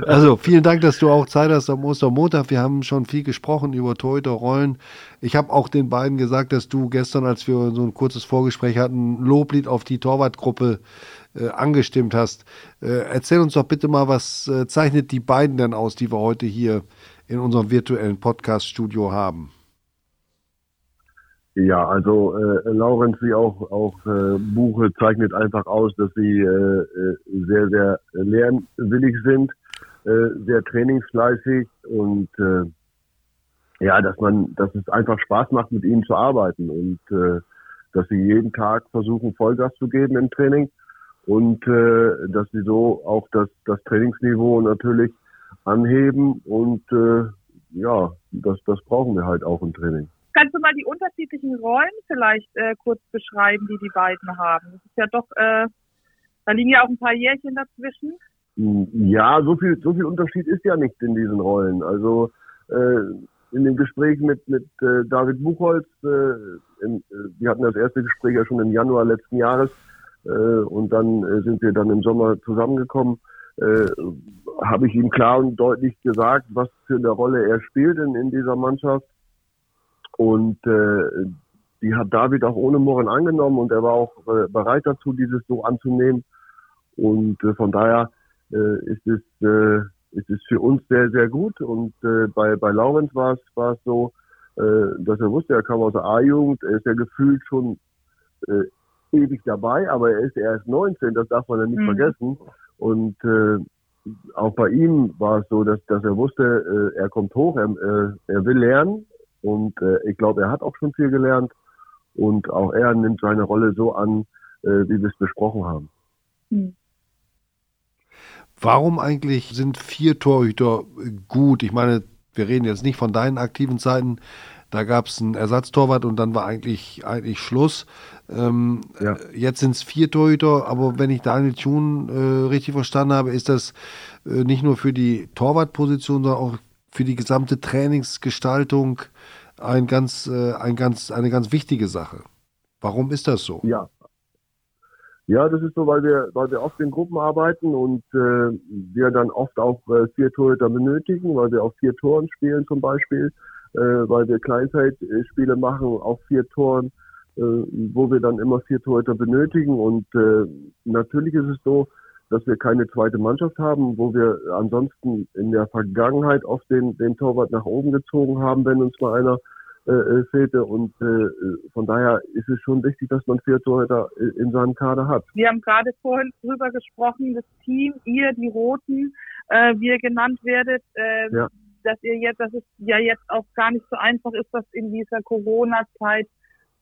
Also vielen Dank, dass du auch Zeit hast am Ostermontag. Wir haben schon viel gesprochen über Torhüterrollen. Ich habe auch den beiden gesagt, dass du gestern, als wir so ein kurzes Vorgespräch hatten, Loblied auf die Torwartgruppe äh, angestimmt hast. Äh, erzähl uns doch bitte mal, was äh, zeichnet die beiden denn aus, die wir heute hier in unserem virtuellen Podcast-Studio haben? Ja, also äh, Laurenz wie auch auch äh, Buche zeichnet einfach aus, dass sie äh, äh, sehr sehr lernwillig sind, äh, sehr trainingsfleißig und äh, ja, dass man, dass es einfach Spaß macht, mit ihnen zu arbeiten und äh, dass sie jeden Tag versuchen Vollgas zu geben im Training und äh, dass sie so auch das das Trainingsniveau natürlich anheben und äh, ja, das das brauchen wir halt auch im Training. Kannst du mal die unterschiedlichen Rollen vielleicht äh, kurz beschreiben, die die beiden haben? Das ist ja doch, äh, da liegen ja auch ein paar Jährchen dazwischen. Ja, so viel, so viel Unterschied ist ja nicht in diesen Rollen. Also äh, in dem Gespräch mit mit äh, David Buchholz, äh, in, äh, wir hatten das erste Gespräch ja schon im Januar letzten Jahres äh, und dann äh, sind wir dann im Sommer zusammengekommen. Äh, habe ich ihm klar und deutlich gesagt, was für eine Rolle er spielt in, in dieser Mannschaft und äh, die hat David auch ohne Murren angenommen und er war auch äh, bereit dazu, dieses so anzunehmen. Und äh, von daher äh, ist es äh, ist es für uns sehr sehr gut. Und äh, bei bei Laurenz war es war es so, äh, dass er wusste, er kam aus der A-Jugend, er ist ja gefühlt schon äh, ewig dabei, aber er ist erst 19, das darf man ja nicht Mhm. vergessen. Und äh, auch bei ihm war es so, dass dass er wusste, äh, er kommt hoch, er, äh, er will lernen und äh, ich glaube, er hat auch schon viel gelernt. Und auch er nimmt seine Rolle so an, äh, wie wir es besprochen haben. Hm. Warum eigentlich sind vier Torhüter gut? Ich meine, wir reden jetzt nicht von deinen aktiven Zeiten. Da gab es einen Ersatztorwart und dann war eigentlich, eigentlich Schluss. Ähm, Ja. Jetzt sind es vier Torhüter, aber wenn ich Daniel Thun äh, richtig verstanden habe, ist das äh, nicht nur für die Torwartposition, sondern auch für die gesamte Trainingsgestaltung ein ganz, äh, ein ganz, eine ganz wichtige Sache. Warum ist das so? Ja. Ja, das ist so, weil wir, weil wir oft in Gruppen arbeiten und äh, wir dann oft auch äh, vier Torhüter benötigen, weil wir auf vier Toren spielen zum Beispiel, äh, weil wir Kleinfeldspiele machen auf vier Toren, äh, wo wir dann immer vier Torhüter benötigen. Und äh, natürlich ist es so, dass wir keine zweite Mannschaft haben, wo wir ansonsten in der Vergangenheit oft den, den Torwart nach oben gezogen haben, wenn uns mal einer äh, äh, fehlte. Und äh, von daher ist es schon wichtig, dass man vier Torhüter in seinem Kader hat. Wir haben gerade vorhin drüber gesprochen, das Team, ihr, die Roten, äh, wie ihr genannt werdet, äh, Ja. dass ihr jetzt, dass es ja jetzt auch gar nicht so einfach ist, das in dieser Corona-Zeit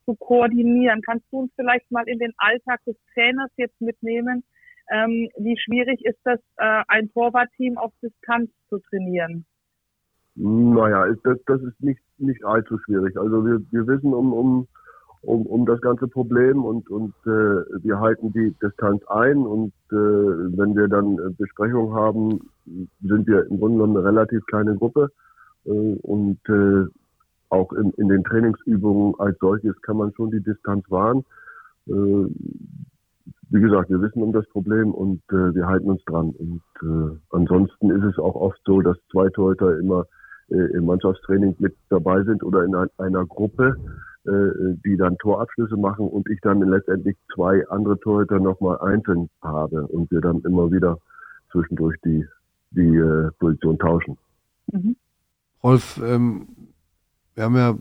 zu koordinieren. Kannst du uns vielleicht mal in den Alltag des Trainers jetzt mitnehmen? Ähm, wie schwierig ist das, äh, ein Torwartteam auf Distanz zu trainieren? Naja, das, das ist nicht, nicht allzu schwierig. Also wir, wir wissen um, um, um, um das ganze Problem und, und äh, wir halten die Distanz ein und äh, wenn wir dann äh, Besprechungen haben, sind wir im Grunde genommen eine relativ kleine Gruppe äh, und äh, auch in, in den Trainingsübungen als solches kann man schon die Distanz wahren. Äh, wie gesagt, wir wissen um das Problem und äh, wir halten uns dran. Und äh, ansonsten ist es auch oft so, dass zwei Torhüter immer äh, im Mannschaftstraining mit dabei sind oder in ein, einer Gruppe, äh, die dann Torabschlüsse machen und ich dann letztendlich zwei andere Torhüter nochmal einzeln habe und wir dann immer wieder zwischendurch die, die äh, Position tauschen. Mhm. Rolf, ähm, wir haben ja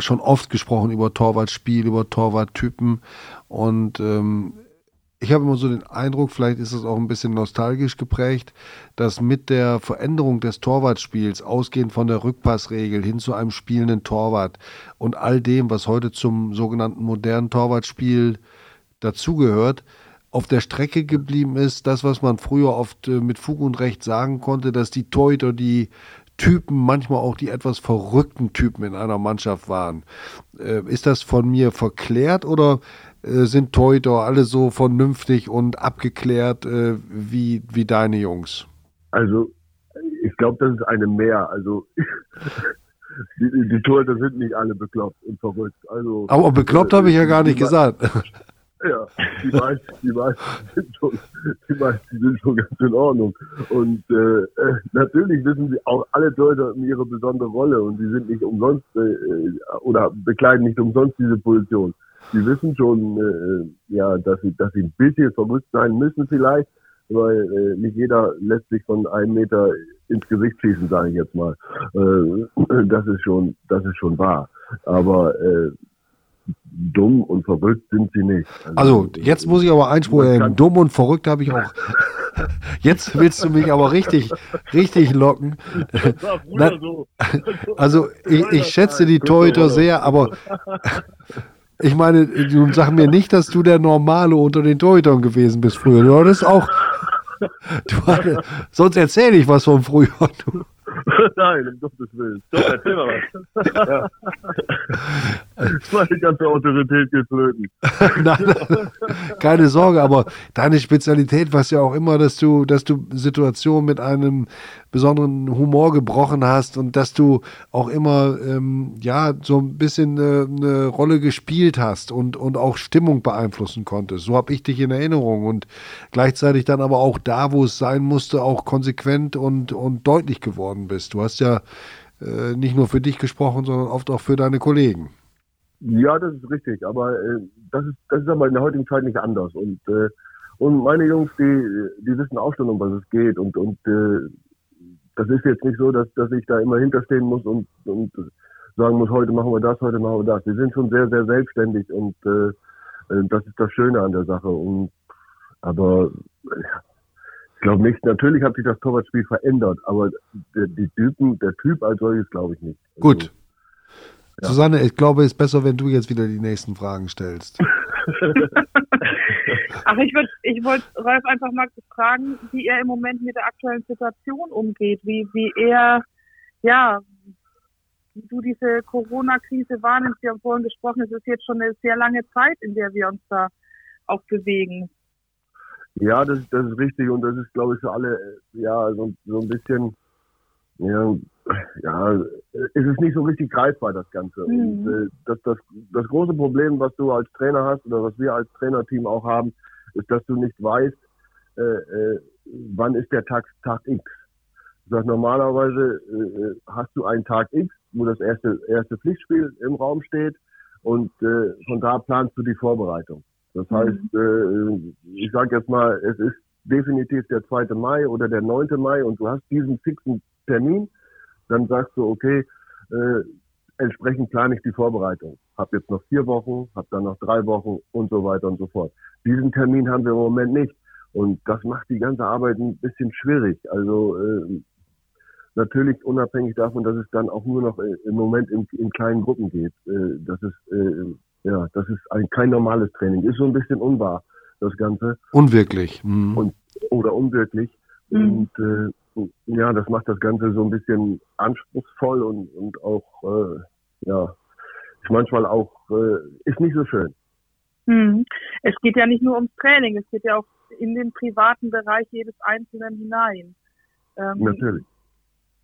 schon oft gesprochen über Torwartspiel, über Torwarttypen und ähm, ich habe immer so den Eindruck, vielleicht ist es auch ein bisschen nostalgisch geprägt, dass mit der Veränderung des Torwartspiels, ausgehend von der Rückpassregel hin zu einem spielenden Torwart und all dem, was heute zum sogenannten modernen Torwartspiel dazugehört, auf der Strecke geblieben ist, das, was man früher oft äh, mit Fug und Recht sagen konnte, dass die Torhüter die Typen, manchmal auch die etwas verrückten Typen in einer Mannschaft waren. Äh, ist das von mir verklärt oder äh, sind Teuter alle so vernünftig und abgeklärt äh, wie, wie deine Jungs? Also, ich glaube, das ist eine mehr. Also, *laughs* die, die Torhüter sind nicht alle bekloppt und verrückt. Also, Aber bekloppt habe ich ja gar nicht gesagt. *laughs* Ja, die meisten, die meisten sind schon, die meisten sind schon ganz in Ordnung. Und äh, äh natürlich wissen sie auch alle Torhüter ihre besondere Rolle und sie sind nicht umsonst äh, oder bekleiden nicht umsonst diese Position. Sie wissen schon, äh, ja, dass sie, dass sie ein bisschen verrückt sein müssen vielleicht, weil äh, nicht jeder lässt sich von einem Meter ins Gesicht schießen, sage ich jetzt mal. Äh, das ist schon, das ist schon wahr. Aber äh, dumm und verrückt sind sie nicht. Also, also jetzt muss ich aber Einspruch erheben. Dumm und verrückt habe ich auch. *laughs* Jetzt willst du mich aber richtig, richtig locken. Na, also ich, ich schätze die Torhüter sehr, aber ich meine, du sag mir nicht, dass du der Normale unter den Torhütern gewesen bist früher. Du hattest auch. Du hattest, sonst erzähle ich was von früher. Du. *laughs* Nein, um Gottes Willen. Doch, erzähl mal was. *laughs* *laughs* ja. Meine ganze Autorität geht flöten. *laughs* Nein, keine Sorge, aber deine Spezialität war es ja auch immer, dass du, dass du Situationen mit einem besonderen Humor gebrochen hast und dass du auch immer ähm, ja so ein bisschen eine, eine Rolle gespielt hast und, und auch Stimmung beeinflussen konntest. So habe ich dich in Erinnerung und gleichzeitig dann aber auch da, wo es sein musste, auch konsequent und, und deutlich geworden bist. Du hast ja äh, nicht nur für dich gesprochen, sondern oft auch für deine Kollegen. Ja, das ist richtig, aber äh, das, ist, das ist aber in der heutigen Zeit nicht anders. Und, äh, und meine Jungs, die, die wissen auch schon, um was es geht. Und, und äh, das ist jetzt nicht so, dass, dass ich da immer hinterstehen muss und, und sagen muss, heute machen wir das, heute machen wir das. Die sind schon sehr, sehr selbstständig und äh, äh das ist das Schöne an der Sache. Und aber ich glaube nicht, natürlich hat sich das Torwartspiel verändert, aber der, die Typen, der Typ als solches glaube ich nicht. Gut. Ja. Susanne, ich glaube, es ist besser, wenn du jetzt wieder die nächsten Fragen stellst. *laughs* Ach, ich würde ich wollt Ralf einfach mal fragen, wie er im Moment mit der aktuellen Situation umgeht, wie, wie er, ja, wie du diese Corona-Krise wahrnimmst. Wir haben vorhin gesprochen, es ist jetzt schon eine sehr lange Zeit, in der wir uns da auch bewegen. Ja, das, das ist richtig und das ist, glaube ich, für alle, ja, so, so ein bisschen, ja, ja, ist es nicht so richtig greifbar, das Ganze. Mhm. Und äh, das, das, das große Problem, was du als Trainer hast oder was wir als Trainerteam auch haben, ist, dass du nicht weißt, äh, äh, wann ist der Tag, Tag X. Sag, normalerweise äh, hast du einen Tag X, wo das erste, erste Pflichtspiel im Raum steht und äh, von da planst du die Vorbereitung. Das mhm. heißt, äh, ich sage jetzt mal, es ist definitiv der 2. Mai oder der 9. Mai und du hast diesen fixen Termin dann sagst du, okay, äh, entsprechend plane ich die Vorbereitung. Hab jetzt noch vier Wochen, hab dann noch drei Wochen und so weiter und so fort. Diesen Termin haben wir im Moment nicht. Und das macht die ganze Arbeit ein bisschen schwierig. Also äh, natürlich unabhängig davon, dass es dann auch nur noch äh, im Moment in, in kleinen Gruppen geht. Äh, das ist äh, ja, das ist ein, kein normales Training. Ist so ein bisschen unwahr das Ganze. Unwirklich. Mhm. Und oder unwirklich. Mhm. Und äh, ja, das macht das Ganze so ein bisschen anspruchsvoll und, und auch, äh, ja, ist manchmal auch, äh, ist nicht so schön. Hm. Es geht ja nicht nur ums Training, es geht ja auch in den privaten Bereich jedes Einzelnen hinein. Ähm, Natürlich.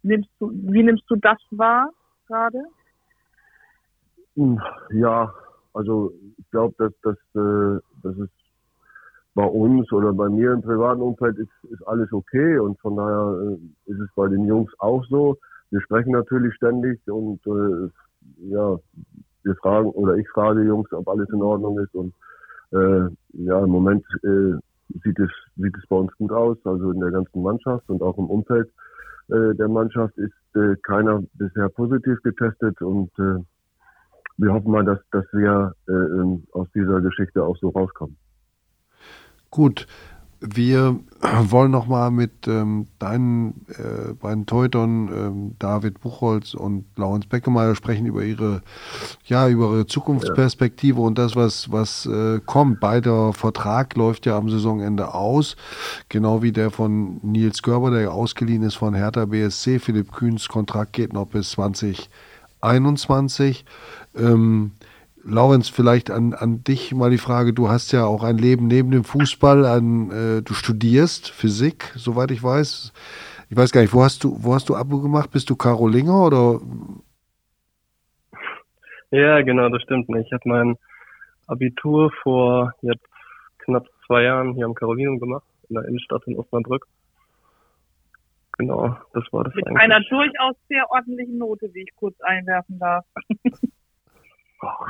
Nimmst du, wie nimmst du das wahr gerade? Hm, ja, also ich glaube, dass, dass, äh, dass es bei uns oder bei mir im privaten Umfeld ist, ist alles okay und von daher äh, ist es bei den Jungs auch so. Wir sprechen natürlich ständig und äh, ja, wir fragen oder ich frage die Jungs, ob alles in Ordnung ist und äh, ja, im Moment äh, sieht es sieht es bei uns gut aus, also in der ganzen Mannschaft und auch im Umfeld äh, der Mannschaft ist äh, keiner bisher positiv getestet und äh, wir hoffen mal, dass dass wir äh, aus dieser Geschichte auch so rauskommen. Gut, wir *clears throat* wollen nochmal mit ähm, deinen äh, beiden Teutern, ähm, David Buchholz und Laurens Beckemeyer, sprechen über ihre, ja, über ihre Zukunftsperspektive ja. und das, was, was äh, kommt. Beider Vertrag läuft ja am Saisonende aus, genau wie der von Nils Görber, der ausgeliehen ist von Hertha BSC. Philipp Kühns Kontrakt geht noch bis 2021. Ähm, Laurenz, vielleicht an, an dich mal die Frage, du hast ja auch ein Leben neben dem Fußball, an, äh, du studierst Physik, soweit ich weiß. Ich weiß gar nicht, wo hast du, wo hast du Abo gemacht? Bist du Karolinger oder? Ja, genau, das stimmt. Ich habe mein Abitur vor jetzt knapp zwei Jahren hier am Carolinum gemacht, in der Innenstadt in Osnabrück. Genau, das war das Mit eigentlich. einer durchaus sehr ordentlichen Note, wie ich kurz einwerfen darf. *laughs*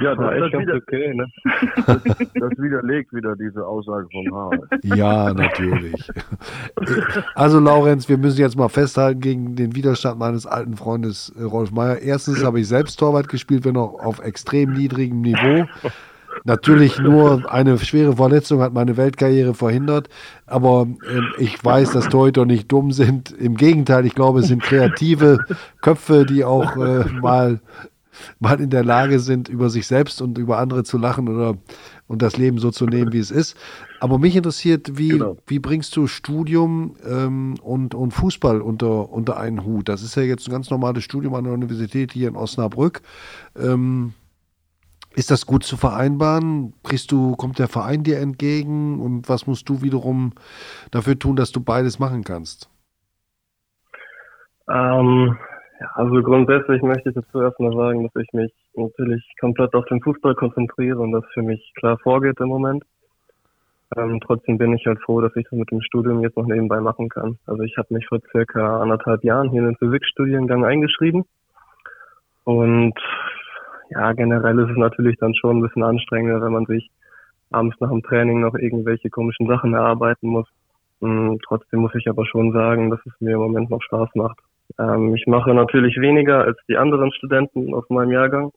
Ja, das, das, ganz wieder, okay, ne? das, *laughs* das widerlegt wieder diese Aussage von Harald. Ja, natürlich. Also, Laurenz, wir müssen jetzt mal festhalten gegen den Widerstand meines alten Freundes äh, Rolf Meyer. Erstens habe ich selbst Torwart gespielt, wenn auch auf extrem niedrigem Niveau. Natürlich nur eine schwere Verletzung hat meine Weltkarriere verhindert, aber äh, ich weiß, dass Torhüter nicht dumm sind. Im Gegenteil, ich glaube, es sind kreative Köpfe, die auch äh, mal, mal in der Lage sind, über sich selbst und über andere zu lachen oder und das Leben so zu nehmen, wie es ist. Aber mich interessiert, wie, Genau. wie bringst du Studium ähm, und, und Fußball unter, unter einen Hut? Das ist ja jetzt ein ganz normales Studium an der Universität hier in Osnabrück. Ähm, ist das gut zu vereinbaren? Kriegst du, kommt der Verein dir entgegen und was musst du wiederum dafür tun, dass du beides machen kannst? Ähm, ja, also grundsätzlich möchte ich dazu erstmal sagen, dass ich mich natürlich komplett auf den Fußball konzentriere und das für mich klar vorgeht im Moment. Ähm, trotzdem bin ich halt froh, dass ich das mit dem Studium jetzt noch nebenbei machen kann. Also ich habe mich vor circa anderthalb Jahren hier in den Physikstudiengang eingeschrieben und ja, generell ist es natürlich dann schon ein bisschen anstrengender, wenn man sich abends nach dem Training noch irgendwelche komischen Sachen erarbeiten muss. Mm, Trotzdem muss ich aber schon sagen, dass es mir im Moment noch Spaß macht. Ähm, ich mache natürlich weniger als die anderen Studenten aus meinem Jahrgang.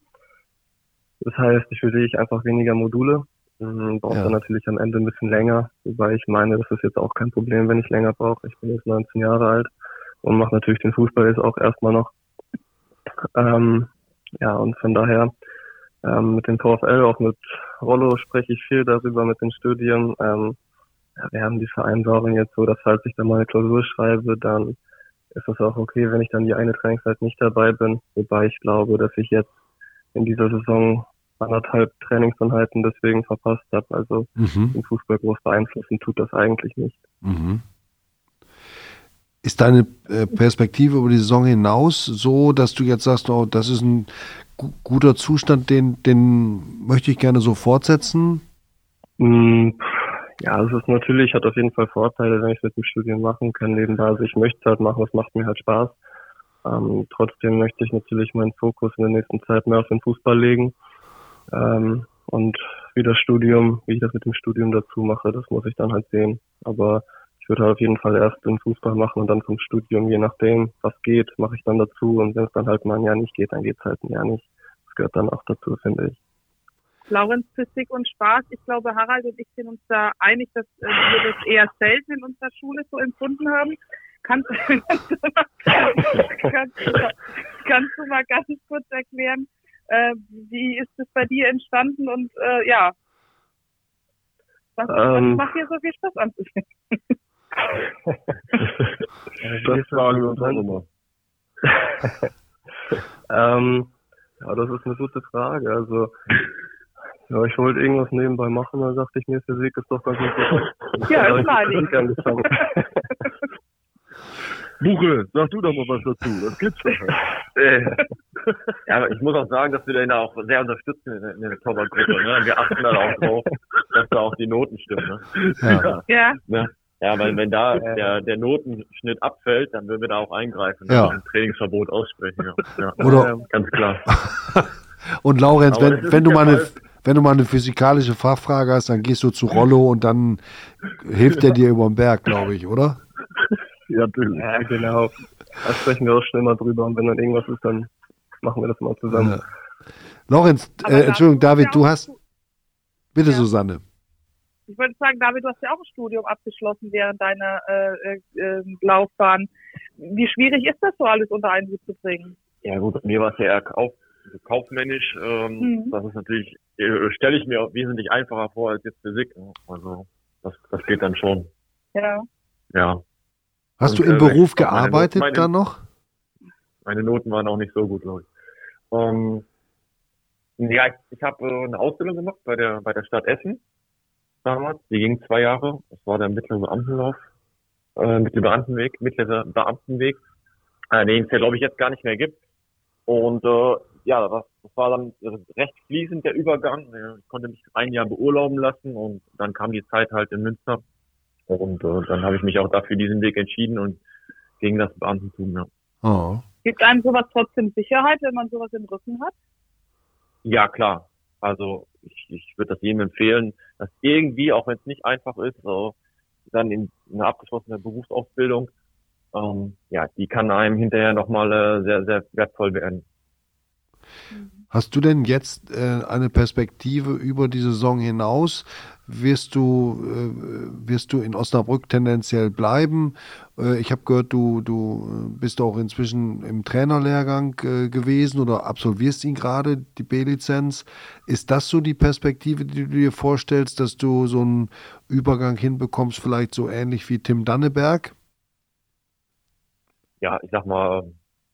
Das heißt, ich ich einfach weniger Module. Ähm, brauche Ja. dann natürlich am Ende ein bisschen länger, wobei ich meine, das ist jetzt auch kein Problem, wenn ich länger brauche. Ich bin jetzt 19 Jahre alt und mache natürlich den Fußball jetzt auch erstmal noch. Ähm, ja, und von daher ähm, mit dem VfL, auch mit Rollo spreche ich viel darüber mit den Studien. Ähm, ja, wir haben die Vereinbarung jetzt so, dass falls ich dann mal eine Klausur schreibe, dann ist es auch okay, wenn ich dann die eine Trainingszeit nicht dabei bin. Wobei ich glaube, dass ich jetzt in dieser Saison anderthalb Trainingseinheiten deswegen verpasst habe. Also Mhm. den Fußball groß beeinflussen tut das eigentlich nicht. Mhm. Ist deine äh, Perspektive über die Saison hinaus so, dass du jetzt sagst, oh, das ist ein gu guter Zustand, den, den möchte ich gerne so fortsetzen? Mm, Ja, es ist natürlich, hat auf jeden Fall Vorteile, wenn ich es mit dem Studium machen kann nebenbei. Also ich möchte es halt machen, es macht mir halt Spaß. Ähm, trotzdem möchte ich natürlich meinen Fokus in der nächsten Zeit mehr auf den Fußball legen. Ähm, und wie das Studium, wie ich das mit dem Studium dazu mache, das muss ich dann halt sehen. Aber ich würde halt auf jeden Fall erst den Fußball machen und dann vom Studium, je nachdem, was geht, mache ich dann dazu. Und wenn es dann halt mal ein Jahr nicht geht, dann geht es halt ein Jahr nicht. Das gehört dann auch dazu, finde ich. Laurenz, Physik und Spaß. Ich glaube, Harald und ich sind uns da einig, dass äh, wir das eher selten in unserer Schule so empfunden haben. Kannst, kannst, du, *laughs* mal, kannst, du mal- kannst du mal ganz kurz erklären, äh, wie ist es bei dir entstanden und äh, ja, was, Ähm. was macht dir so viel Spaß anzusehen? Das fragen wir uns auch immer. Ähm, ja, das ist eine gute Frage. Also, ja, ich wollte irgendwas nebenbei machen, dann dachte ich mir, Physik ist doch ganz interessant. *laughs* Ja, hab ist ich. *laughs* Buche, sag du doch mal was dazu. Das gibt's doch. Äh, ja, aber ich muss auch sagen, dass wir den da auch sehr unterstützen in, der- Torwartgruppe. Ne? Wir achten da auch drauf, dass da auch die Noten stimmen. Ne? Ja. Ja? Ja, weil wenn da der, der Notenschnitt abfällt, dann würden wir da auch eingreifen Ja. und ein Trainingsverbot aussprechen. Ja. Ja. Oder- Ganz klar. *laughs* Und Laurenz, Aber wenn, das wenn, du mal eine, Fall. Wenn du mal eine physikalische Fachfrage hast, dann gehst du zu Rollo und dann hilft er dir über den Berg, glaube ich, oder? Ja, ja, genau. Da sprechen wir auch schnell mal drüber und wenn dann irgendwas ist, dann machen wir das mal zusammen. Ja. Lorenz, äh, Entschuldigung, David, du auch- hast. Bitte, Ja. Susanne. ich wollte sagen, David, du hast ja auch ein Studium abgeschlossen während deiner äh, äh, äh, Laufbahn. Wie schwierig ist das so alles unter einen Hut zu bringen? Ja gut, mir war es ja also kaufmännisch. Ähm, Mhm. Das ist natürlich, äh, stelle ich mir auch wesentlich einfacher vor als jetzt Physik. Also das, das geht dann schon. Ja. Ja, Hast Und, du im äh, Beruf meine- gearbeitet meine- dann noch? meine Noten waren auch nicht so gut, glaube ich. Ähm, Ja, ich, ich habe äh, eine Ausbildung gemacht bei der bei der Stadt Essen damals. Die ging zwei Jahre. Das war der mittlere Beamtenlauf, äh, mittlere Beamtenweg, mittlere Beamtenweg, äh, den es ja glaube ich jetzt gar nicht mehr gibt. Und äh, ja, das, war dann recht fließend der Übergang. Ich konnte mich ein Jahr beurlauben lassen und dann kam die Zeit halt in Münster. Und äh, dann habe ich mich auch dafür diesen Weg entschieden und gegen das Beamtentum. Ja. Oh. Gibt einem sowas trotzdem Sicherheit, wenn man sowas im Rücken hat? Ja, klar. Also ich, ich würde das jedem empfehlen, dass irgendwie, auch wenn es nicht einfach ist, so, dann in eine abgeschlossene Berufsausbildung, ähm, ja, die kann einem hinterher nochmal äh, sehr, sehr wertvoll werden. Hast du denn jetzt äh, eine Perspektive über die Saison hinaus? Wirst du, äh, wirst du in Osnabrück tendenziell bleiben? Äh, ich habe gehört, du, du bist auch inzwischen im Trainerlehrgang äh, gewesen oder absolvierst ihn gerade, die B-Lizenz. Ist das so die Perspektive, die du dir vorstellst, dass du so einen Übergang hinbekommst, vielleicht so ähnlich wie Tim Danneberg? Ja, ich sag mal,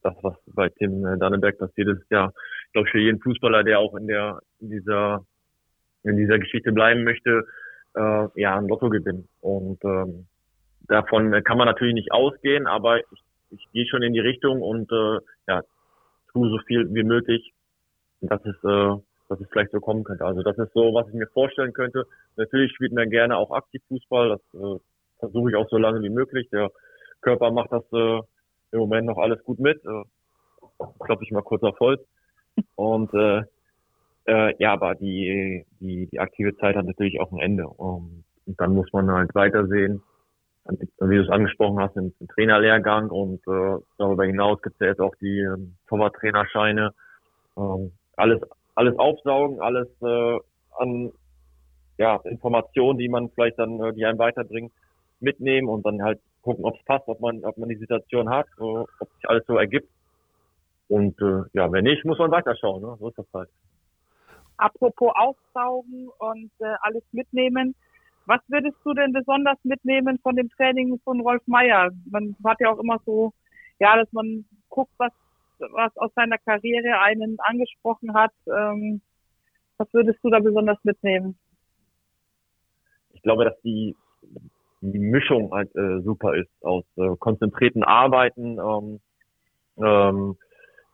das, was bei Tim Danneberg passiert ist, ja, glaube ich, für jeden Fußballer, der auch in der in dieser in dieser Geschichte bleiben möchte, äh, ja, ein Lotto gewinnen. Und ähm, davon kann man natürlich nicht ausgehen, aber ich, ich gehe schon in die Richtung und äh, ja, tue so viel wie möglich, dass es, äh, dass es vielleicht so kommen könnte. Also das ist so, was ich mir vorstellen könnte. Natürlich spielt man gerne auch aktiv Fußball, das äh, versuche ich auch so lange wie möglich. Der Körper macht das äh, im Moment noch alles gut mit. Äh, klopfe ich mal kurz auf Holz. Und äh, äh, ja, aber die, die, die aktive Zeit hat natürlich auch ein Ende. Um, und dann muss man halt weitersehen. Wie du es angesprochen hast, im, Trainerlehrgang und äh, darüber hinaus gibt es ja jetzt auch die ähm, Torwart-Trainerscheine. Ähm, alles, alles aufsaugen, alles äh, an ja, Informationen, die man vielleicht dann, äh, die einem weiterbringen, mitnehmen und dann halt gucken, ob es passt, ob man, ob man die Situation hat, ob sich alles so ergibt. Und äh, ja, wenn nicht, muss man weiterschauen. Ne? So ist das halt. Apropos aufsaugen und äh, alles mitnehmen. Was würdest du denn besonders mitnehmen von dem Training von Rolf Meyer? Man hat ja auch immer so, ja, dass man guckt, was, was aus seiner Karriere einen angesprochen hat. Ähm, was würdest du da besonders mitnehmen? Ich glaube, dass die, die Mischung halt äh, super ist aus äh, konzentrierten Arbeiten, ähm, ähm,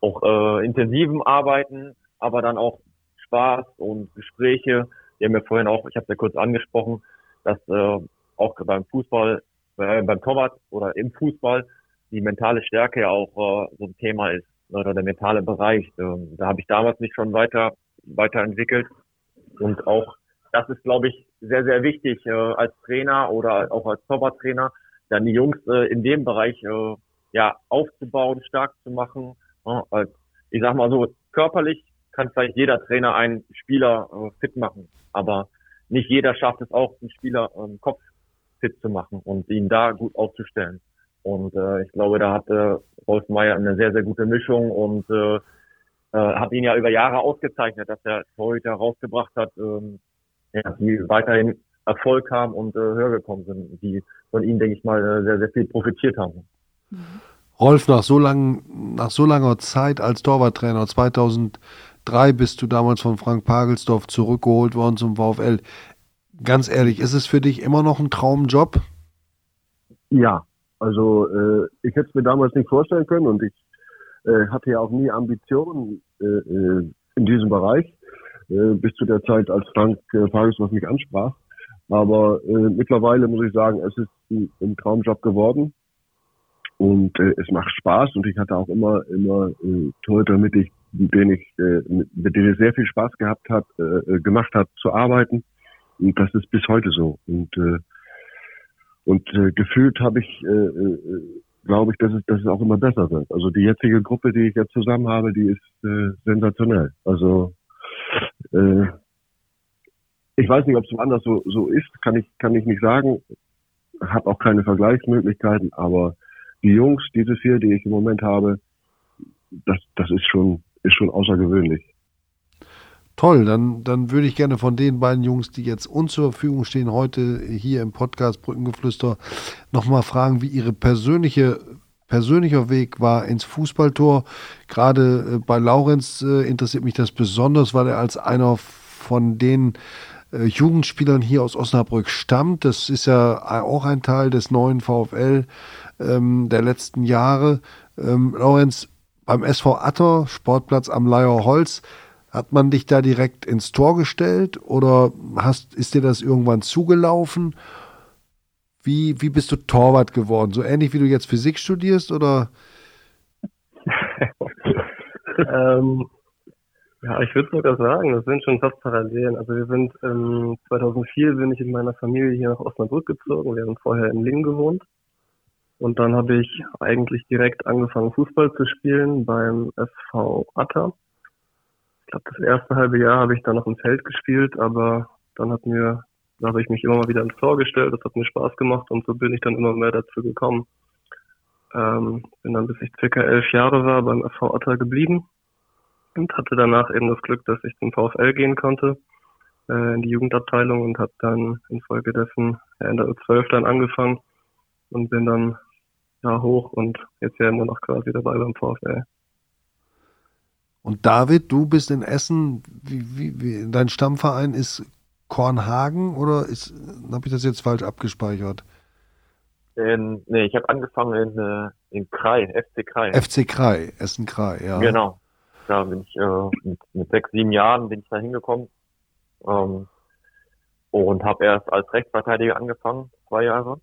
auch äh, intensivem Arbeiten, aber dann auch Spaß und Gespräche. Die haben ja vorhin auch, ich habe es ja kurz angesprochen, dass äh, auch beim Fußball, äh, beim Torwart oder im Fußball die mentale Stärke ja auch äh, so ein Thema ist oder der mentale Bereich. Ähm, da habe ich damals nicht schon weiter weiterentwickelt und auch das ist, glaube ich, sehr sehr wichtig äh, als Trainer oder auch als Torwarttrainer, dann die Jungs äh, in dem Bereich äh, ja aufzubauen, stark zu machen ich sag mal so, körperlich kann vielleicht jeder Trainer einen Spieler äh, fit machen, aber nicht jeder schafft es auch, einen Spieler ähm, Kopf fit zu machen und ihn da gut aufzustellen. Und äh, ich glaube, da hat äh, Rolf Meyer eine sehr, sehr gute Mischung und äh, äh, hat ihn ja über Jahre ausgezeichnet, dass er Torhüter rausgebracht hat, ähm, ja, die weiterhin Erfolg haben und äh, höher gekommen sind, die von ihm, denke ich mal, äh, sehr, sehr viel profitiert haben. Mhm. Rolf, nach so, lang, nach so langer Zeit als Torwarttrainer, 2003 bist du damals von Frank Pagelsdorf zurückgeholt worden zum VfL. Ganz ehrlich, ist es für dich immer noch ein Traumjob? Ja, also äh, ich hätte es mir damals nicht vorstellen können und ich äh, hatte ja auch nie Ambitionen äh, äh in diesem Bereich, äh, bis zu der Zeit, als Frank äh, Pagelsdorf mich ansprach. Aber äh, mittlerweile muss ich sagen, es ist ein, ein Traumjob geworden. Und äh, es macht Spaß und ich hatte auch immer, immer äh, Torhüter, mit, ich, mit denen ich, äh, mit denen es sehr viel Spaß gehabt hat, äh, äh, gemacht hat, zu arbeiten. Und das ist bis heute so. Und, äh, und äh, gefühlt habe ich, äh, äh, glaube ich, dass es, dass es auch immer besser wird. Also die jetzige Gruppe, die ich jetzt zusammen habe, die ist äh, sensationell. Also äh, ich weiß nicht, ob es woanders so, so ist, kann ich, kann ich nicht sagen. Habe auch keine Vergleichsmöglichkeiten, aber die Jungs, diese vier, die ich im Moment habe, das, das ist schon, ist schon außergewöhnlich. Toll, dann, dann würde ich gerne von den beiden Jungs, die jetzt uns zur Verfügung stehen, heute hier im Podcast Brückengeflüster, nochmal fragen, wie ihre persönliche persönlicher Weg war ins Fußballtor. Gerade äh, bei Laurenz äh, interessiert mich das besonders, weil er als einer von den äh, Jugendspielern hier aus Osnabrück stammt. Das ist ja auch ein Teil des neuen VfL ähm, der letzten Jahre. Ähm, Laurenz, beim SV Atter, Sportplatz am Leier Holz, hat man dich da direkt ins Tor gestellt oder hast, ist dir das irgendwann zugelaufen? Wie, wie bist du Torwart geworden? So ähnlich wie du jetzt Physik studierst oder? *laughs* ähm, ja, ich würde sogar sagen, das sind schon fast Parallelen. Also wir sind ähm, 2004 bin ich in meiner Familie hier nach Osnabrück gezogen. Wir haben vorher in Lingen gewohnt. Und dann habe ich eigentlich direkt angefangen, Fußball zu spielen beim SV Atta. Ich glaube, das erste halbe Jahr habe ich dann noch im Feld gespielt, aber dann hat mir, da habe ich mich immer mal wieder ins Tor gestellt, das hat mir Spaß gemacht und so bin ich dann immer mehr dazu gekommen. Ähm, bin dann bis ich circa elf Jahre war beim SV Atta geblieben und hatte danach eben das Glück, dass ich zum VfL gehen konnte, äh, in die Jugendabteilung und habe dann infolgedessen ja, in der U12 dann angefangen und bin dann ja hoch und jetzt ja immer noch quasi dabei beim VfL. Und David, du bist in Essen, wie, wie, wie dein Stammverein ist Kornhagen oder ist, habe ich das jetzt falsch abgespeichert? In, nee, ich habe angefangen in, äh, in Krai, FC Krai. FC Krai, Essen Krai, ja. Genau. Da bin ich äh, mit, mit sechs, sieben Jahren bin ich da hingekommen ähm, und habe erst als Rechtsverteidiger angefangen, zwei Jahre.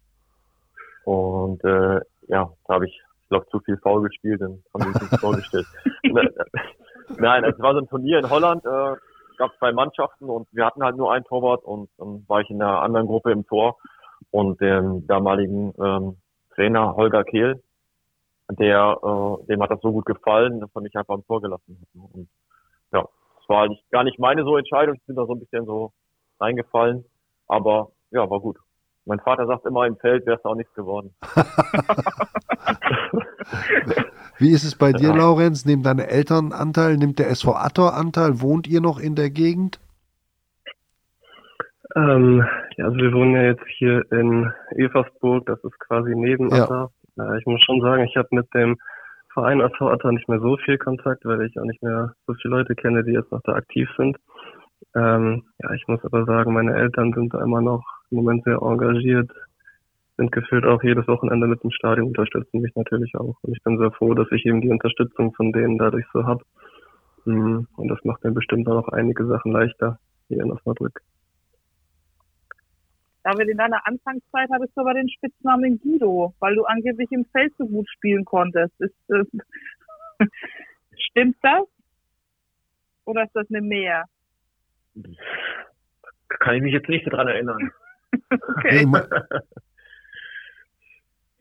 Und äh, ja, da habe ich, ich glaube, zu viel Foul gespielt und haben mich nicht vorgestellt. *laughs* Nein, es war so ein Turnier in Holland, äh, gab zwei Mannschaften und wir hatten halt nur ein Torwart und dann war ich in einer anderen Gruppe im Tor und dem damaligen ähm, Trainer Holger Kehl, der, äh, dem hat das so gut gefallen, dass er mich einfach im Tor gelassen hat. Und ja, es war eigentlich gar nicht meine so Entscheidung, ich bin da so ein bisschen so reingefallen, aber ja, war gut. Mein Vater sagt immer, im Feld wäre es auch nichts geworden. *laughs* *laughs* Wie ist es bei dir, ja. Laurenz? Nehmen deine Eltern Anteil? Nimmt der SV Attor Anteil? Wohnt ihr noch in der Gegend? Ähm, ja, also wir wohnen ja jetzt hier in Eversburg, das ist quasi neben. Atter. Ja, ich muss schon sagen, ich habe mit dem Verein SV Atter nicht mehr so viel Kontakt, weil ich auch nicht mehr so viele Leute kenne, die jetzt noch da aktiv sind. Ähm, ja, ich muss aber sagen, meine Eltern sind da immer noch im Moment sehr engagiert, sind gefühlt auch jedes Wochenende mit dem Stadion, unterstützen mich natürlich auch. Und ich bin sehr froh, dass ich eben die Unterstützung von denen dadurch so habe. Mhm. Und das macht mir bestimmt auch noch einige Sachen leichter hier in Osnabrück. David, in deiner Anfangszeit hattest du aber den Spitznamen Guido, weil du angeblich im Feld so gut spielen konntest. Ist, äh, *laughs* stimmt das? Oder ist das eine Mehr? Kann ich mich jetzt nicht daran erinnern. *laughs* okay. *laughs*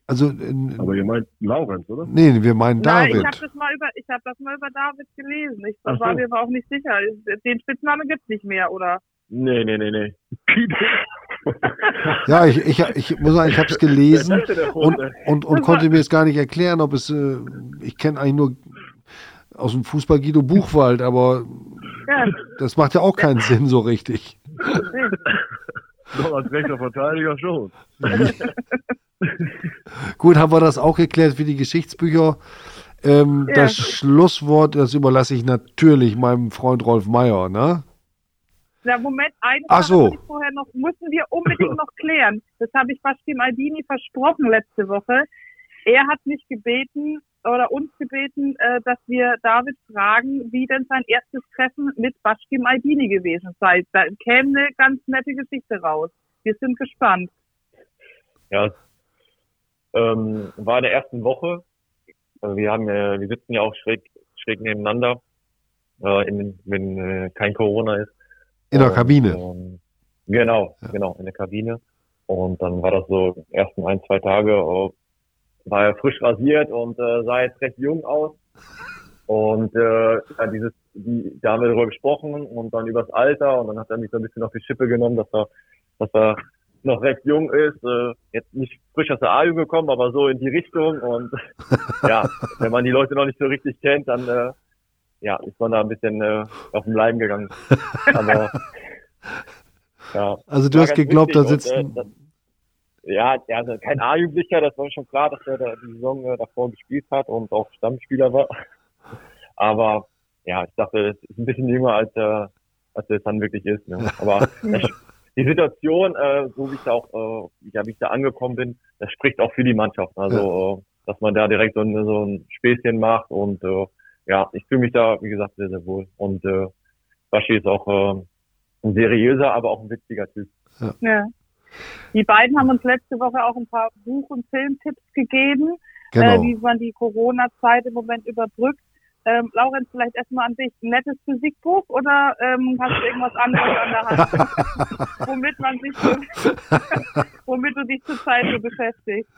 Also, in, aber ihr meint Laurenz, oder? Nee, wir meinen David. Nein, ich habe das mal über, ich habe das mal über David gelesen. Ich Ach war so. mir aber auch nicht sicher. Den Spitznamen gibt's nicht mehr, oder? Nee, nee, nee, nee. ja, ich, ich, ich muss sagen, ich habe es gelesen und, und, und konnte mir jetzt gar nicht erklären, ob es, äh, ich kenne eigentlich nur aus dem Fußball Guido Buchwald, aber ja. das macht ja auch keinen Sinn so richtig. Doch als rechter Verteidiger schon. *laughs* Gut, haben wir das auch geklärt für die Geschichtsbücher. Ähm, ja. Das Schlusswort, das überlasse ich natürlich meinem Freund Rolf Meyer, ne? Na, Moment, eine Ach so. vorher noch, müssen wir unbedingt noch klären. Das habe ich Bastian Aldini versprochen letzte Woche. Er hat mich gebeten, oder uns gebeten, äh, dass wir David fragen, wie denn sein erstes Treffen mit Baschkim Aldini gewesen sei. Da käme eine ganz nette Geschichte raus. Wir sind gespannt. Ja, ähm, war in der ersten Woche. Also wir haben, äh, wir sitzen ja auch schräg, schräg nebeneinander, äh, in, wenn äh, kein Corona ist. In der Kabine. Ähm, genau, ja. genau, in der Kabine. Und dann war das so ersten ein, zwei Tage, oh, war er frisch rasiert und äh, sah jetzt recht jung aus. Und äh, ja, dieses, die, da haben wir darüber gesprochen und dann übers Alter und dann hat er mich so ein bisschen auf die Schippe genommen, dass er, dass er noch recht jung ist, äh, jetzt nicht frisch aus der AU gekommen, aber so in die Richtung und *laughs* ja, wenn man die Leute noch nicht so richtig kennt, dann äh, ja, ist man da ein bisschen äh, auf den Leim gegangen. Aber *laughs* ja. Also du hast geglaubt, da sitzt und, äh, Ja, also kein A-Jugendlicher, das war schon klar, dass er da die Saison äh, davor gespielt hat und auch Stammspieler war. Aber ja, ich dachte, es ist ein bisschen jünger, als er, als er es dann wirklich ist. Ne? Aber *laughs* die Situation, äh, so wie ich da auch, äh, ja, wie ich da angekommen bin, das spricht auch für die Mannschaft. Also, ja. äh, dass man da direkt so ein, so ein Späßchen macht und äh, ja, ich fühle mich da, wie gesagt, sehr, sehr wohl. Und äh, Baschi ist auch äh, ein seriöser, aber auch ein witziger Typ. Ja. ja. Die beiden haben uns letzte Woche auch ein paar Buch- und Filmtipps gegeben, äh, genau. äh, wie man die Corona-Zeit im Moment überbrückt. Ähm, Laurenz, vielleicht erstmal an dich. Ein nettes Physikbuch oder ähm, hast du irgendwas anderes an der Hand, *laughs* womit man sich so, *laughs* womit du dich zurzeit so beschäftigst?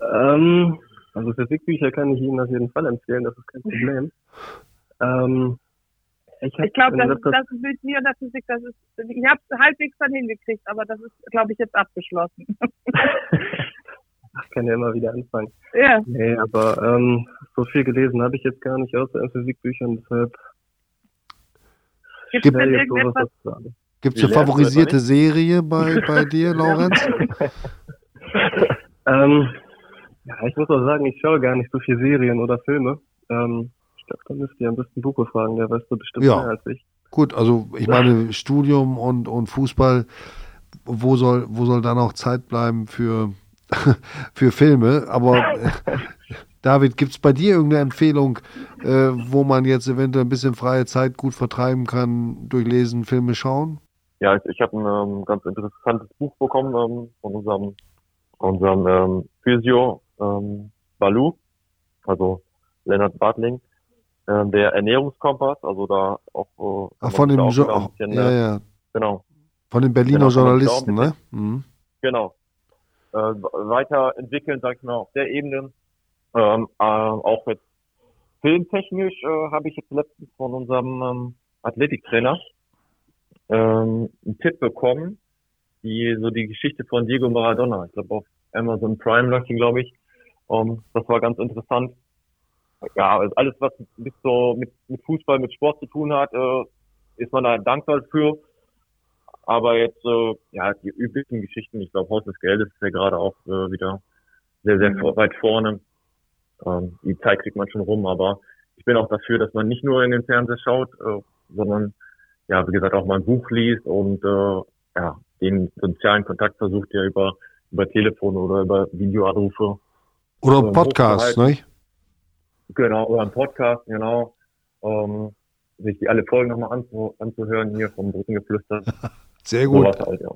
ähm, also Physikbücher kann ich Ihnen auf jeden Fall empfehlen, das ist kein Problem. Ähm, ich, ich glaube, das, das mit mir und der Physik, das ist, ich habe es halbwegs dann hingekriegt, aber das ist, glaube ich, jetzt abgeschlossen. *laughs* Ach, kann ja immer wieder anfangen. Ja. Nee, aber ähm, so viel gelesen habe ich jetzt gar nicht außer in Physikbüchern, deshalb Gibt es denn irgendetwas? Gibt es eine favorisierte Serie bei, bei dir, *laughs* Lorenz? ähm, ja, ich muss auch sagen, ich schaue gar nicht so viel Serien oder Filme. Ähm, ich glaube, da müsst ihr am besten Buko fragen, der weiß du bestimmt ja. mehr als ich. Gut, also ich *laughs* meine, Studium und, und Fußball, wo soll, wo soll da noch Zeit bleiben für, *laughs* für Filme? Aber *laughs* David, gibt es bei dir irgendeine Empfehlung, äh, wo man jetzt eventuell ein bisschen freie Zeit gut vertreiben kann, durch Lesen, Filme schauen? Ja, ich, ich habe ein ähm, ganz interessantes Buch bekommen ähm, von unserem, unserem ähm, Physio ähm, Balu, also Lennart Bartling, ähm, der Ernährungskompass, also da auch. Äh, Ach, von dem jo auch bisschen, ja, ja. Genau. Von den Berliner genau, Journalisten, ne? Mhm. Genau. Äh, weiterentwickeln, sag ich mal, auf der Ebene. Ähm, äh, auch jetzt filmtechnisch äh, habe ich jetzt letztens von unserem ähm, Athletiktrainer ähm, einen Tipp bekommen, die so die Geschichte von Diego Maradona. Ich glaube auf Amazon Prime läuft glaube ich. Um, ähm, das war ganz interessant. Ja, also alles, was mit so mit, mit Fußball, mit Sport zu tun hat, äh, ist man da dankbar für. Aber jetzt, äh, ja, die üblichen Geschichten, ich glaube, Haus des Geldes ist ja gerade auch äh, wieder sehr, sehr mhm. weit vorne. Ähm, die Zeit kriegt man schon rum, aber ich bin auch dafür, dass man nicht nur in den Fernseher schaut, äh, sondern, ja, wie gesagt, auch mal ein Buch liest und äh, ja, den sozialen Kontakt versucht ja über über Telefon oder über Videoanrufe. Oder ähm, Podcast, ne? Genau, oder ein Podcast, genau. Ähm, sich die alle Folgen nochmal anzu, anzuhören hier vom Brückengeflüster. *laughs* Sehr gut. So halt, ja.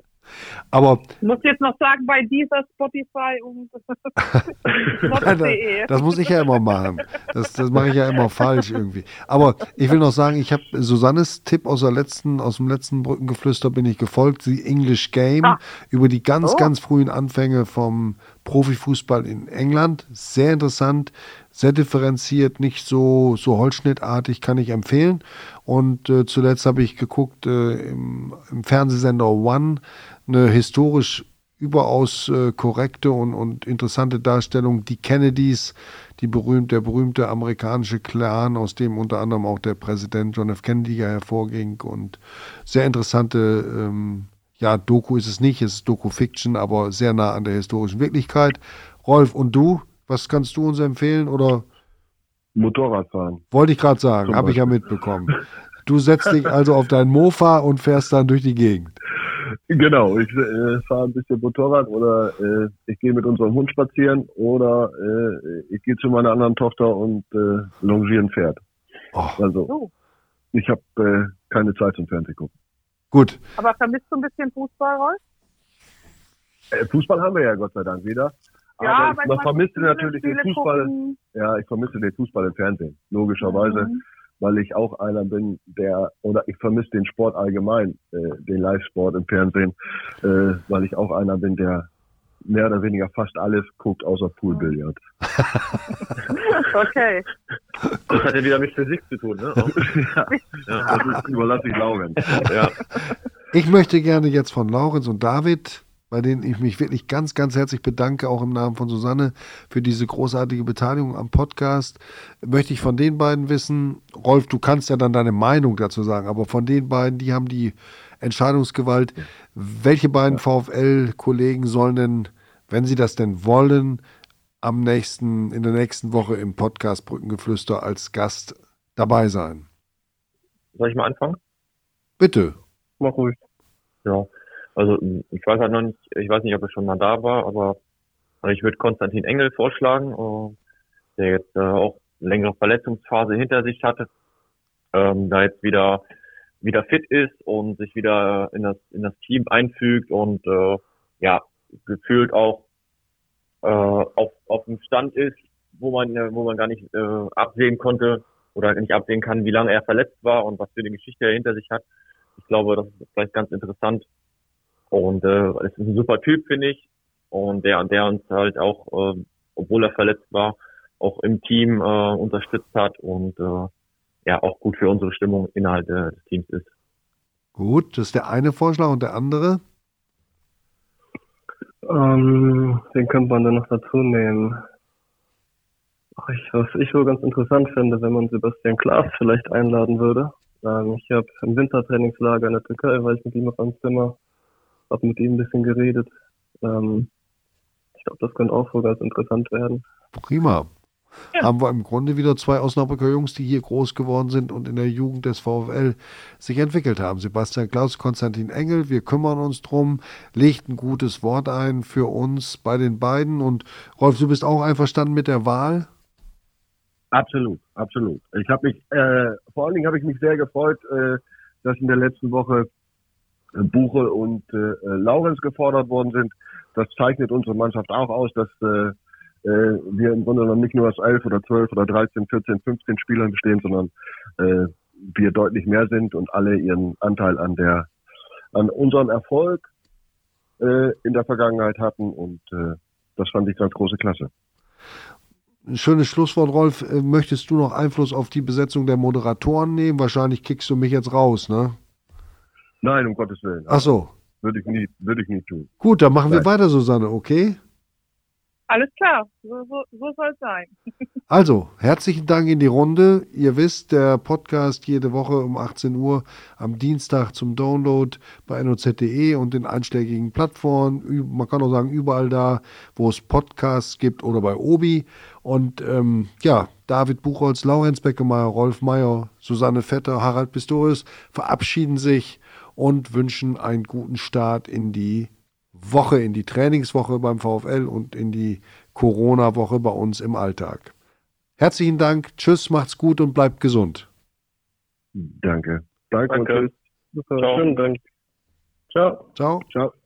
Aber ich muss jetzt noch sagen, bei dieser Spotify und *laughs* *laughs* das muss ich ja immer machen. Das, das mache ich ja immer falsch irgendwie. Aber ich will noch sagen, ich habe Susannes Tipp aus der letzten, aus dem letzten Brückengeflüster bin ich gefolgt, die English Game ah. über die ganz, oh. ganz frühen Anfänge vom Profifußball in England. Sehr interessant, sehr differenziert, nicht so, so holzschnittartig, kann ich empfehlen. Und äh, zuletzt habe ich geguckt äh, im, im Fernsehsender One eine historisch überaus äh, korrekte und, und interessante Darstellung. Die Kennedys, die berühmt, der berühmte amerikanische Clan, aus dem unter anderem auch der Präsident John F. Kennedy ja hervorging und sehr interessante, ähm, ja, Doku ist es nicht, es ist Doku-Fiction, aber sehr nah an der historischen Wirklichkeit. Rolf, und du, was kannst du uns empfehlen oder? Motorradfahren. Wollte ich gerade sagen, habe ich ja mitbekommen. Du setzt dich also auf dein Mofa und fährst dann durch die Gegend. Genau, ich äh, fahre ein bisschen Motorrad oder äh, ich gehe mit unserem Hund spazieren oder äh, ich gehe zu meiner anderen Tochter und äh, longiere ein Pferd. Oh. Also oh. ich habe äh, keine Zeit zum Fernsehen gucken. Gut. Aber vermisst du ein bisschen Fußball, Rolf? Äh, Fußball haben wir ja Gott sei Dank wieder. Ja, aber ich, man vermisst natürlich den Fußball. Gucken. Ja, ich vermisse den Fußball im Fernsehen, logischerweise. Mhm weil ich auch einer bin, der, oder ich vermisse den Sport allgemein, äh, den Live-Sport im Fernsehen, äh, weil ich auch einer bin, der mehr oder weniger fast alles guckt, außer Poolbillard. *laughs* okay. Das hat ja wieder mit Physik zu tun, ne? *laughs* ja, ja, das ist, überlasse ich Laurenz. Ja. Ich möchte gerne jetzt von Laurenz und David bei denen ich mich wirklich ganz, ganz herzlich bedanke, auch im Namen von Susanne, für diese großartige Beteiligung am Podcast. Möchte ich von den beiden wissen, Rolf, du kannst ja dann deine Meinung dazu sagen, aber von den beiden, die haben die Entscheidungsgewalt. Welche beiden VfL-Kollegen sollen denn, wenn sie das denn wollen, am nächsten, in der nächsten Woche im Podcast Brückengeflüster als Gast dabei sein? Soll ich mal anfangen? Bitte. Mach ruhig. Ja, also ich weiß halt noch nicht, ich weiß nicht, ob er schon mal da war, aber ich würde Konstantin Engel vorschlagen, äh, der jetzt äh, auch längere Verletzungsphase hinter sich hatte, ähm, da jetzt wieder wieder fit ist und sich wieder in das in das Team einfügt und äh, ja gefühlt auch äh, auf auf dem Stand ist, wo man äh, wo man gar nicht äh, absehen konnte oder nicht absehen kann, wie lange er verletzt war und was für eine Geschichte er hinter sich hat. Ich glaube, das ist vielleicht ganz interessant und äh, es ist ein super Typ, finde ich. Und der, der uns halt auch, äh, obwohl er verletzt war, auch im Team äh, unterstützt hat und äh, ja auch gut für unsere Stimmung innerhalb äh, des Teams ist. Gut, das ist der eine Vorschlag und der andere? Ähm, den könnte man dann noch dazu nehmen. Ach, ich, was ich so ganz interessant finde, wenn man Sebastian Klaas vielleicht einladen würde. Ähm, ich habe im Wintertrainingslager in der Türkei, war ich mit ihm auf einem Zimmer habe mit ihm ein bisschen geredet. Ähm, ich glaube, das könnte auch so ganz interessant werden. Prima. Ja. Haben wir im Grunde wieder zwei Osnabrücker Jungs, die hier groß geworden sind und in der Jugend des VfL sich entwickelt haben. Sebastian Klaus, Konstantin Engel, wir kümmern uns drum, legt ein gutes Wort ein für uns bei den beiden. Und Rolf, du bist auch einverstanden mit der Wahl? Absolut, absolut. Ich habe mich, äh, vor allen Dingen habe ich mich sehr gefreut, äh, dass in der letzten Woche Buche und äh, Laurenz gefordert worden sind. Das zeichnet unsere Mannschaft auch aus, dass äh, äh, wir im Grunde genommen nicht nur aus elf oder zwölf oder 13, 14, 15 Spielern bestehen, sondern äh, wir deutlich mehr sind und alle ihren Anteil an der an unserem Erfolg äh, in der Vergangenheit hatten und äh, das fand ich ganz große Klasse. Ein schönes Schlusswort, Rolf. Äh, möchtest du noch Einfluss auf die Besetzung der Moderatoren nehmen? Wahrscheinlich kickst du mich jetzt raus, ne? Nein, um Gottes Willen. Ach so. Würde ich nie, würde ich nie tun. Gut, dann machen Nein. wir weiter, Susanne, okay? Alles klar, so, so, so soll es sein. *laughs* Also, herzlichen Dank in die Runde. Ihr wisst, der Podcast jede Woche um 18 Uhr am Dienstag zum Download bei noz.de und den einschlägigen Plattformen. Man kann auch sagen, überall da, wo es Podcasts gibt oder bei Obi. Und ähm, ja, David Buchholz, Laurenz Beckemeyer, Rolf Meyer, Susanne Vetter, Harald Pistorius verabschieden sich und wünschen einen guten Start in die Woche, in die Trainingswoche beim VfL und in die Corona-Woche bei uns im Alltag. Herzlichen Dank, tschüss, macht's gut und bleibt gesund. Danke. Danke, Danke. und tschüss. Ciao. Schönen Dank. Ciao. Ciao. Ciao.